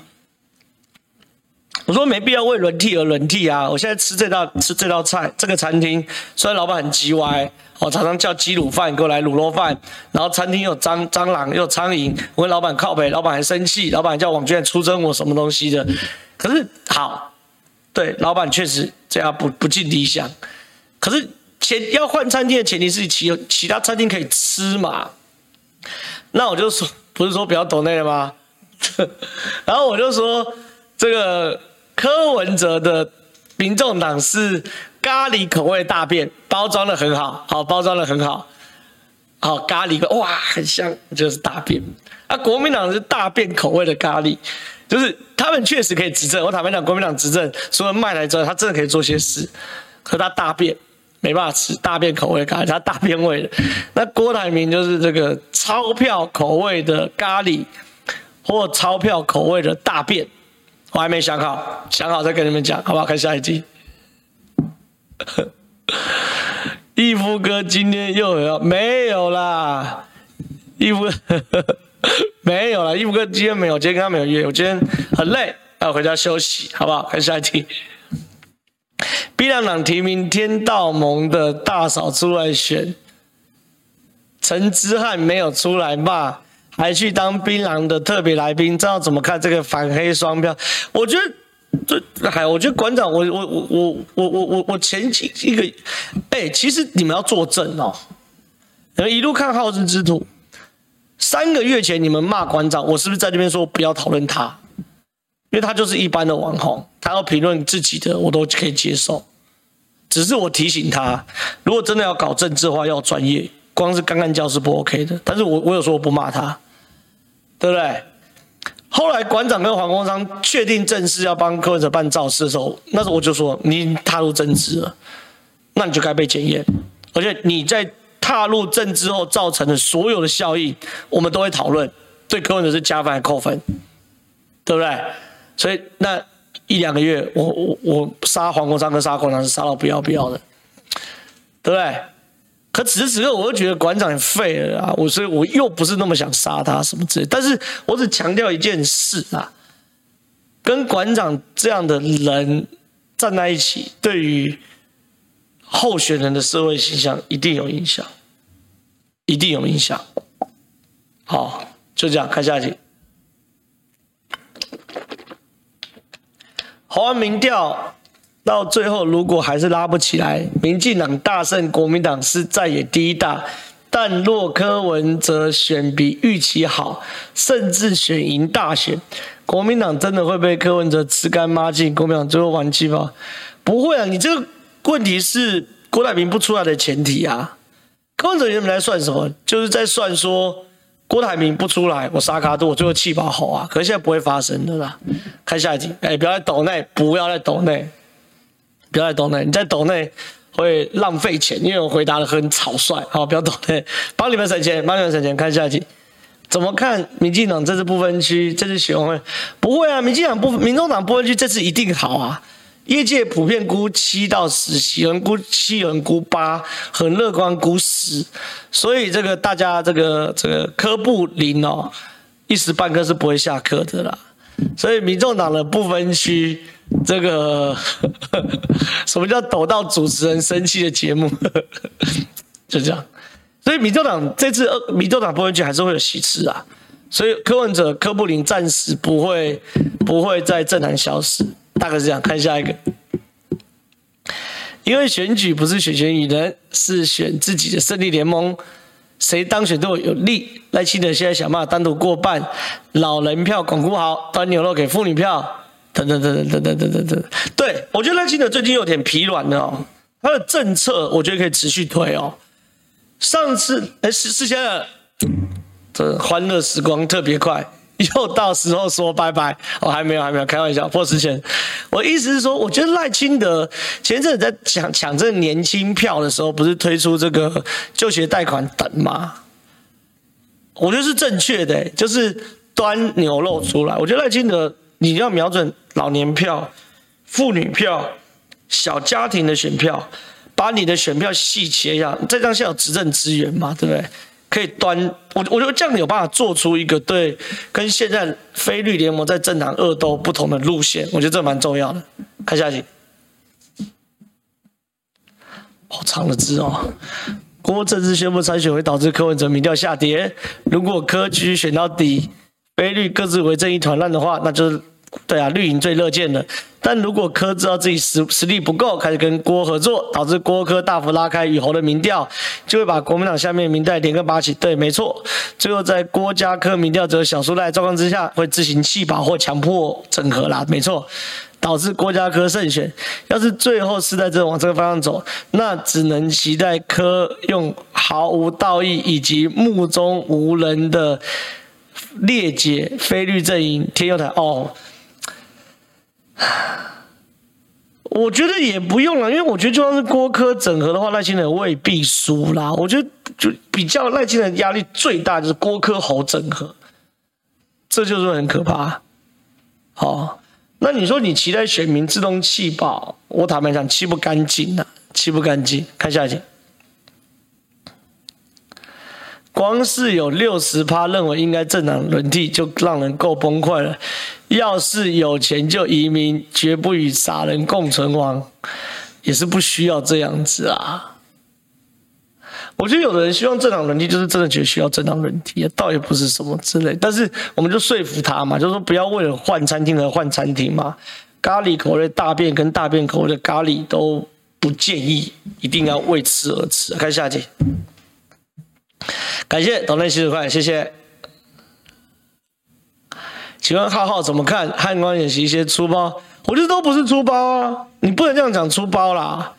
我说没必要为轮替而轮替啊！我现在吃这道吃这道菜，这个餐厅虽然老板很叽歪，我常常叫鸡卤饭给我来卤肉饭，然后餐厅又蟑蟑螂又苍蝇，我跟老板靠北，老板还生气，老板叫网军出征我什么东西的。可是好，对，老板确实这样不不尽理想。可是前要换餐厅的前提是其其他餐厅可以吃嘛？那我就说不是说不要抖内了吗？然后我就说这个。柯文哲的民众党是咖喱口味大便，包装的很好，好包装的很好，好咖喱，哇，很香，就是大便。啊，国民党是大便口味的咖喱，就是他们确实可以执政。我坦白讲，国民党执政除了卖来之外，他真的可以做些事。可他大便没办法吃，大便口味咖喱，他大便味的。那郭台铭就是这个钞票口味的咖喱，或钞票口味的大便。我还没想好，想好再跟你们讲，好不好？看下一集。义夫哥今天又有没有啦？义夫 没有啦，义夫哥今天没有，今天跟他没有约，我今天很累，要回家休息，好不好？看下一集。槟榔党提名天道盟的大嫂出来选，陈之汉没有出来骂。还去当槟榔的特别来宾，知道怎么看这个反黑双标？我觉得这还，我觉得馆长，我我我我我我我我前几一个，哎，其实你们要作证哦。你们一路看好日之徒，三个月前你们骂馆长，我是不是在这边说不要讨论他？因为他就是一般的网红，他要评论自己的我都可以接受，只是我提醒他，如果真的要搞政治的话，要专业，光是干干教是不 OK 的。但是我我有说我不骂他。对不对？后来馆长跟黄国昌确定正式要帮柯文哲办造势的时候，那时候我就说：你踏入政治了，那你就该被检验。而且你在踏入政治后造成的所有的效应，我们都会讨论，对柯文哲是加分还扣分，对不对？所以那一两个月，我我我杀黄国昌跟杀馆长是杀到不要不要的，对不对？可此时此刻，我又觉得馆长也废了啊！我所以，我又不是那么想杀他什么之类。但是我只强调一件事啊，跟馆长这样的人站在一起，对于候选人的社会形象一定有影响，一定有影响。好，就这样，看下一题。侯安民调到最后，如果还是拉不起来，民进党大胜，国民党是在也第一大。但若柯文哲选比预期好，甚至选赢大选，国民党真的会被柯文哲吃干抹净？国民党最后玩气吗？不会啊！你这个问题是郭台铭不出来的前提啊。柯文哲原本在算什么？就是在算说。郭台铭不出来，我沙卡度，我最后气爆好啊！可是现在不会发生的啦。看下一题，哎、不要在抖内，不要在抖内，不要在抖内，你在抖内会浪费钱，因为我回答的很草率。好，不要抖内，帮你们省钱，帮你们省钱。看下一题，怎么看民进党这次不分区？这次选会不会啊？民进党不，民众党不分区这次一定好啊！业界普遍估七到十，有人估七，有人估八，很乐观估十，所以这个大家这个这个科布林哦，一时半刻是不会下课的啦。所以民众党的不分区，这个 什么叫抖到主持人生气的节目？就这样。所以民众党这次呃民众党不分区还是会有席次啊。所以柯文哲柯布林暂时不会不会在政坛消失。大概是这样，看下一个。因为选举不是选选举人，是选自己的胜利联盟，谁当选都有利。赖清德现在想办法单独过半，老人票巩固好，端牛肉给妇女票，等等等等等等等等。对，我觉得赖清德最近有点疲软了哦，他的政策我觉得可以持续推哦。上次哎，是是现在，这欢乐时光特别快。又到时候说拜拜，我、还没有，还没有，开玩笑，破十前。我意思是说，我觉得赖清德前阵子在抢抢这个年轻票的时候，不是推出这个就学贷款等吗？我觉得是正确的，就是端牛肉出来。我觉得赖清德你要瞄准老年票、妇女票、小家庭的选票，把你的选票细切一下，再加上有执政资源嘛，对不对？可以端我，我觉得这样有办法做出一个对跟现在非绿联盟在政党恶斗不同的路线，我觉得这蛮重要的。看下去，好长的字哦。郭正式宣布参选会导致柯文哲民调下跌，如果柯继续选到底，非绿各自为政一团乱的话，那就是。对啊，绿营最乐见的。但如果柯知道自己实实力不够，开始跟郭合作，导致郭柯大幅拉开与侯的民调，就会把国民党下面民代连根拔起。对，没错。最后在郭家柯民调只有小数赖状况之下，会自行弃保或强迫整合啦。没错，导致郭家柯胜选。要是最后是在这往这个方向走，那只能期待柯用毫无道义以及目中无人的裂解非绿阵营天佑台哦。我觉得也不用了，因为我觉得就算是郭柯整合的话，赖清德未必输啦。我觉得就比较赖清德压力最大就是郭柯侯整合，这就是很可怕。好，那你说你期待选民自动弃保，我坦白讲弃不干净呐，弃不干净。看下一集。光是有六十趴认为应该正常轮替，就让人够崩溃了。要是有钱就移民，绝不与傻人共存亡，也是不需要这样子啊。我觉得有的人希望正常轮替，就是真的觉得需要政党轮替，倒也不是什么之类。但是我们就说服他嘛，就是说不要为了换餐厅而换餐厅嘛。咖喱口味的大便跟大便口味的咖喱都不建议，一定要为吃而吃。看下集。感谢抖内七十块，谢谢。请问浩浩怎么看汉光演习一些出包？我觉得都不是出包啊，你不能这样讲出包啦。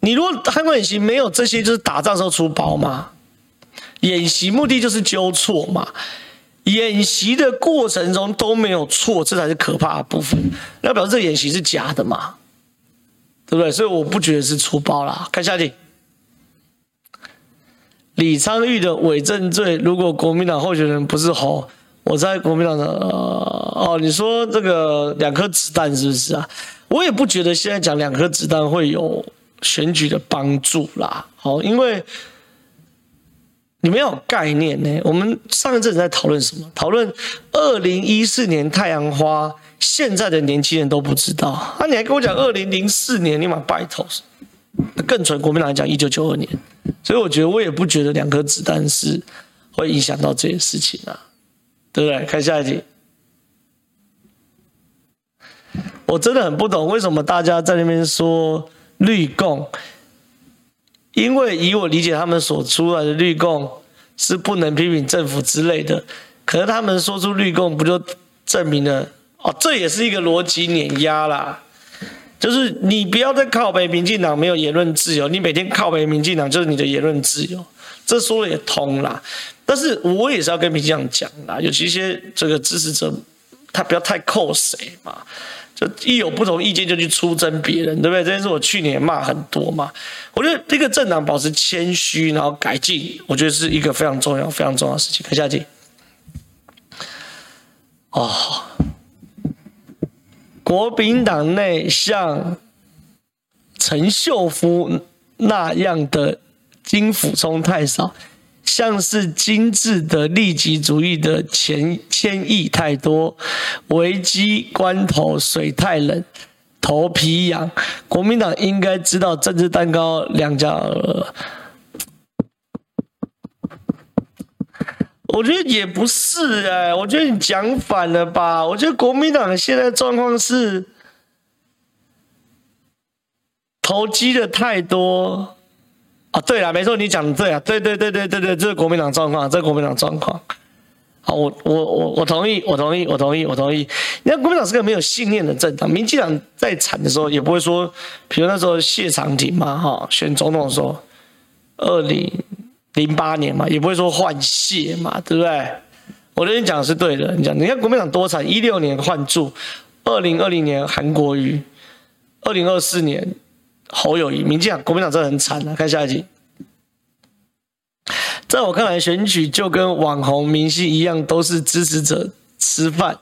你如果汉光演习没有这些，就是打仗时候出包嘛。演习目的就是纠错嘛，演习的过程中都没有错，这才是可怕的部分。那表示这演习是假的嘛？对不对？所以我不觉得是出包啦。看下题。李昌钰的伪证罪，如果国民党候选人不是侯，我猜国民党的哦，你说这个两颗子弹是不是啊？我也不觉得现在讲两颗子弹会有选举的帮助啦。好，因为你没有概念呢。我们上一阵在讨论什么？讨论二零一四年太阳花，现在的年轻人都不知道。啊，你还跟我讲二零零四年，你妈拜托，更纯国民党讲一九九二年。所以我觉得我也不觉得两颗子弹是会影响到这件事情啊，对不对？看下一题，我真的很不懂为什么大家在那边说绿共，因为以我理解，他们所出来的绿共是不能批评政府之类的，可是他们说出绿共，不就证明了哦，这也是一个逻辑碾压啦。就是你不要再靠北民进党没有言论自由，你每天靠北民进党就是你的言论自由，这说了也通啦。但是我也是要跟民进党讲啦，尤其一些这个支持者，他不要太扣谁嘛，就一有不同意见就去出征别人，对不对？这件事我去年骂很多嘛。我觉得这个政党保持谦虚，然后改进，我觉得是一个非常重要、非常重要的事情。看下集，哦。国民党内像陈秀夫那样的金溥聪太少，像是精致的利己主义的钱千亿太多，危机关头水太冷，头皮痒。国民党应该知道政治蛋糕两家。我觉得也不是哎、我觉得你讲反了吧？我觉得国民党现在状况是投机的太多啊！对了，没错，你讲的对啊，对对对对对对，这是国民党状况，这是国民党状况。好，我我我我同意，我同意，我同意，我同意。你看，国民党是个没有信念的政党，民进党在惨的时候也不会说，比如那时候谢长廷嘛，哈，选总统的时候，二零。零八年嘛，也不会说换谢嘛，对不对？我跟你讲的是对的。你讲，你看国民党多惨，一六年换柱，二零二零年韩国瑜，二零二四年侯友谊，民进党国民党真的很惨啊！看下一集，在我看来，选举就跟网红明星一样，都是支持者吃饭，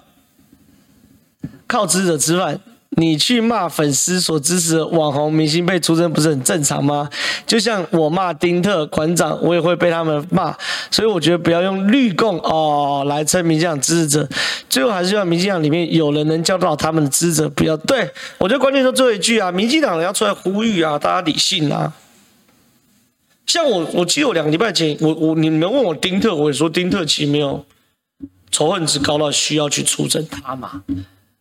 靠支持者吃饭。你去骂粉丝所支持的网红明星被出征，不是很正常吗？就像我骂丁特馆长，我也会被他们骂，所以我觉得不要用绿共哦来称民进党支持者，最后还是希望民进党里面有人能教导他们的支持者，不要对，我觉得关键说最后一句啊，民进党人要出来呼吁啊，大家理性啊。像我，我记得我两个礼拜前，我我你们问我丁特，我也说丁特其实没有仇恨值高到需要去出征他嘛。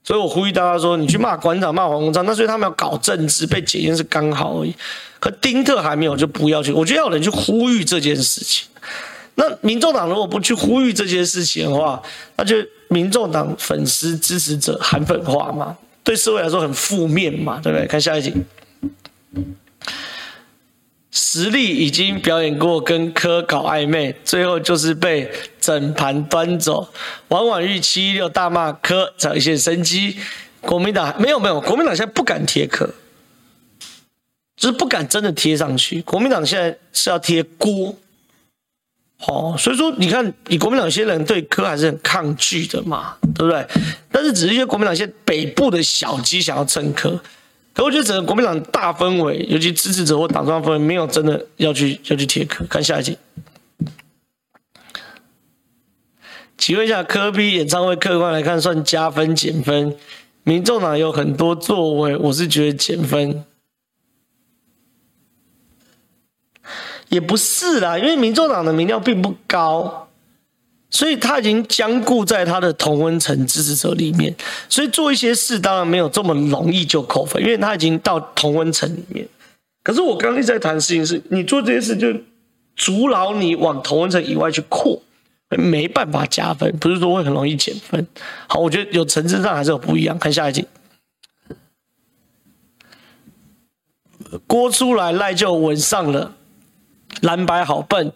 所以我呼吁大家说，你去骂馆长、骂黄鸿昌，那所以他们要搞政治被检验是刚好而已。可丁特还没有，就不要去。我觉得要有人去呼吁这件事情。那民众党如果不去呼吁这件事情的话，那就民众党粉丝支持者韩粉化嘛，对社会来说很负面嘛，对不对？看下一集。实力已经表演过跟柯搞暧昧，最后就是被整盘端走。王婉諭七一六大骂柯，找一些生机。国民党没有没有，国民党现在不敢贴柯，就是不敢真的贴上去。国民党现在是要贴锅，哦，所以说你看，你国民党有些人对柯还是很抗拒的嘛，对不对？但是只是因为国民党现在北部的小鸡想要蹭柯。可我觉得整个国民党大氛围，尤其支持者或党中央氛围，没有真的要去要去贴柯。看下一集，请问一下，柯 P 演唱会客观来看算加分减分？民众党有很多作为，我是觉得减分，也不是啦，因为民众党的民调并不高。所以他已经僵固在他的同温层支持者里面，所以做一些事当然没有这么容易就扣分，因为他已经到同温层里面。可是我刚刚一直在谈的事情是，你做这些事就阻挠你往同温层以外去扩，没办法加分，不是说会很容易减分。好，我觉得有层次上还是有不一样。看下一集，郭出来赖就稳上了，蓝白好笨。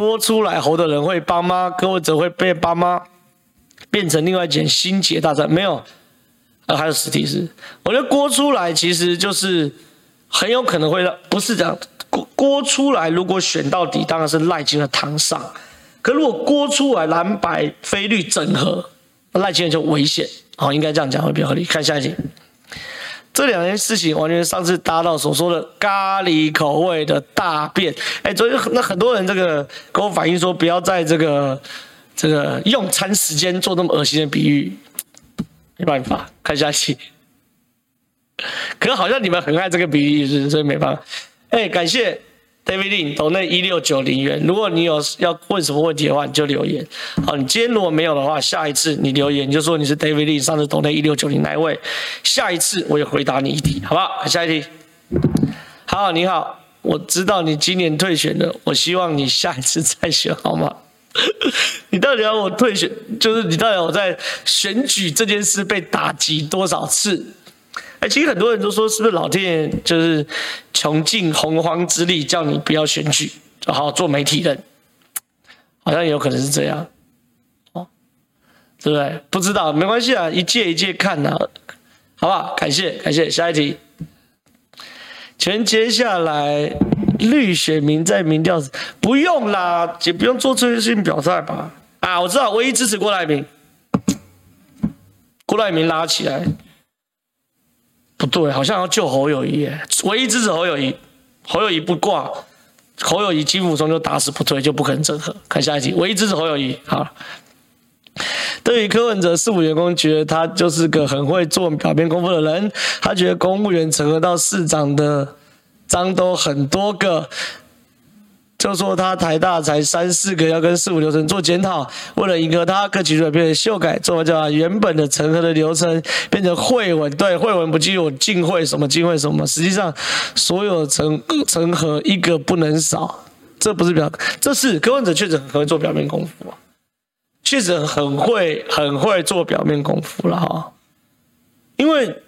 郭出来侯的人会帮吗？柯文哲会被帮吗？变成另外一件心结大战没有？呃，还有实体是，我觉得锅出来其实就是很有可能会让，不是这样。郭郭出来如果选到底，当然是赖清德堂上。可如果锅出来蓝白非绿整合，那赖清德就危险。好，应该这样讲会比较合理。看下一集。这两件事情完全上次搭到所说的咖喱口味的大便，哎，昨天那很多人这个跟我反映说，不要在这个这个用餐时间做那么恶心的比喻，没办法，看下去。可好像你们很爱这个比喻，是所以没办法。哎，感谢 David Lin 抖内一六九零元。如果你有要问什么问题的话，你就留言。好，你今天如果没有的话，下一次你留言你就说你是 David Lin 上次抖内一六九零哪一位？下一次我也回答你一题，好不好？下一题。好，你好，我知道你今年退选了，我希望你下一次再选，好吗？你到底要我退选？就是你到底我在选举这件事被打击多少次？哎，其实很多人都说，是不是老天爷就是穷尽洪荒之力，叫你不要选举，好好做媒体人？好像也有可能是这样，哦，对不对？不知道，没关系啊，一届一届看啊，好不好？感谢感谢，下一题。全接下来。绿选民在民调不用啦，也不用做这些性表态吧？啊，我知道，唯一支持郭台铭，郭台铭拉起来，不对，好像要救侯友谊，唯一支持侯友谊，侯友谊不挂，侯友谊金溥聪就打死不退，就不可能整合。看下一题，唯一支持侯友谊。好，对于柯文哲，市府员工觉得他就是个很会做表面功夫的人，他觉得公务员整合到市长的。章都很多个，就说他台大才三四个，要跟市府流程做检讨。为了迎合他，各级主任变修改，做叫原本的成核的流程变成会文，对会文不记录进会什么进会什么。实际上，所有成成核一个不能少。这不是表，这是柯文哲确实很会做表面功夫，确实很会很会做表面功夫了哈，因为。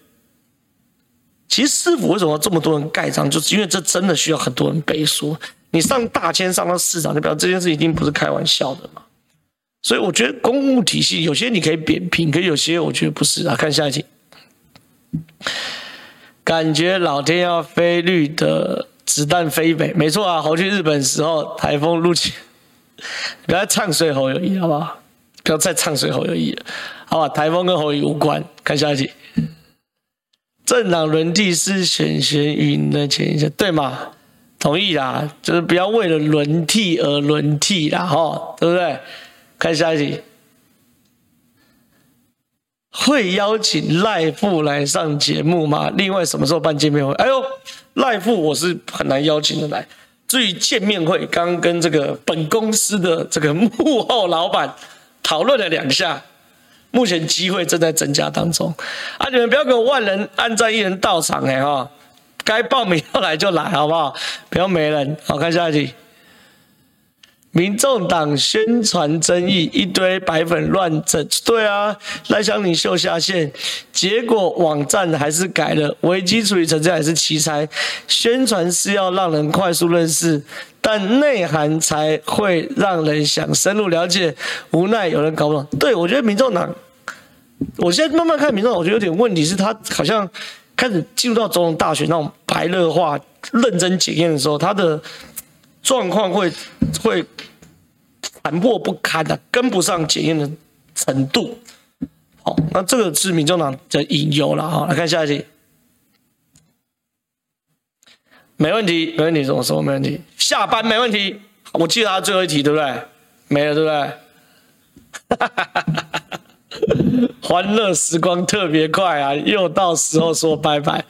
其实市府为什么这么多人盖章，就是因为这真的需要很多人背书。你上大千上到市长，就表示这件事一定不是开玩笑的嘛。所以我觉得公务体系有些你可以扁平，可有些我觉得不是啊。看下一题，感觉老天要飞绿的子弹飞北，没错啊。猴去日本时候台风入侵，不要唱衰侯友宜好不好？不要再唱衰侯友宜了，好吧？台风跟侯友宜无关。看下一题。政党轮替是选贤与能的前提，对吗？同意啦，就是不要为了轮替而轮替啦，哈，对不对？看下一题，会邀请赖副来上节目吗？另外，什么时候办见面会？哎呦，赖副我是很难邀请的来。至于见面会，刚跟这个本公司的这个幕后老板讨论了两下。目前机会正在增加当中，啊！你们不要给我万人按在，一人到场哎哈！该报名要来就来，好不好？不要没人。好，看下一题。民众党宣传争议，一堆白粉乱整，对啊，赖香伶秀下线，结果网站还是改了，危机处理成这还是奇才。宣传是要让人快速认识。但内涵才会让人想深入了解，无奈有人搞不懂。对，我觉得民众党，我现在慢慢看民众党，我觉得有点问题，是他好像开始进入到总统大选那种白热化、认真检验的时候，他的状况会会残破不堪的，跟不上检验的程度。好，那这个是民众党的隐忧了哈。来看下一题。没问题，没问题，怎么说没问题？下班没问题。我记得他最后一题，对不对？没了，对不对？哈哈哈哈哈！欢乐时光特别快啊，又到时候说拜拜。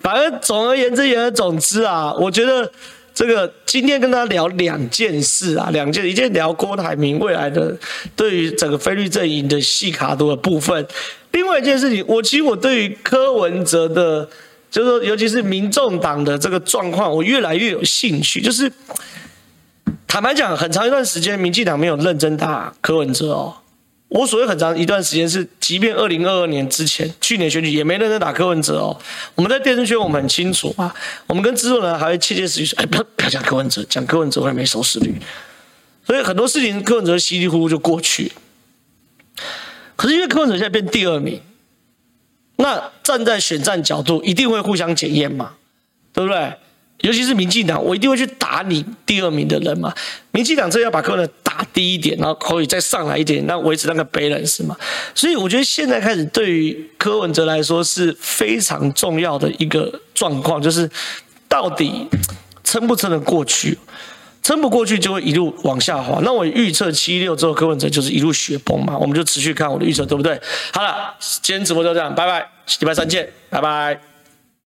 反正总而言之，言而总之啊，我觉得这个今天跟他聊两件事啊，两件，一件聊郭台铭未来的对于整个菲律阵营的细卡度的部分，另外一件事情，我其实我对于柯文哲的。就是说，尤其是民众党的这个状况，我越来越有兴趣。就是坦白讲，很长一段时间，民进党没有认真打柯文哲哦。我所谓很长一段时间是，即便二零二二年之前，去年选举也没认真打柯文哲哦。我们在电视圈我们很清楚啊，我们跟制作人还会窃窃私语说：“哎，不要不要讲柯文哲，讲柯文哲会没收视率。”所以很多事情柯文哲稀里糊涂就过去。可是因为柯文哲现在变第二名。那站在选战角度，一定会互相检验嘛，对不对？尤其是民进党，我一定会去打你第二名的人嘛。民进党这要把柯文哲低一点，然后可以再上来一点，那维持那个 balance 嘛。所以我觉得现在开始，对于柯文哲来说是非常重要的一个状况，就是到底撑不撑得过去。撑不过去就会一路往下滑。那我预测七六之后柯文哲就是一路雪崩嘛，我们就持续看我的预测，对不对？好了，今天直播就这样，拜拜，礼拜三见，拜拜。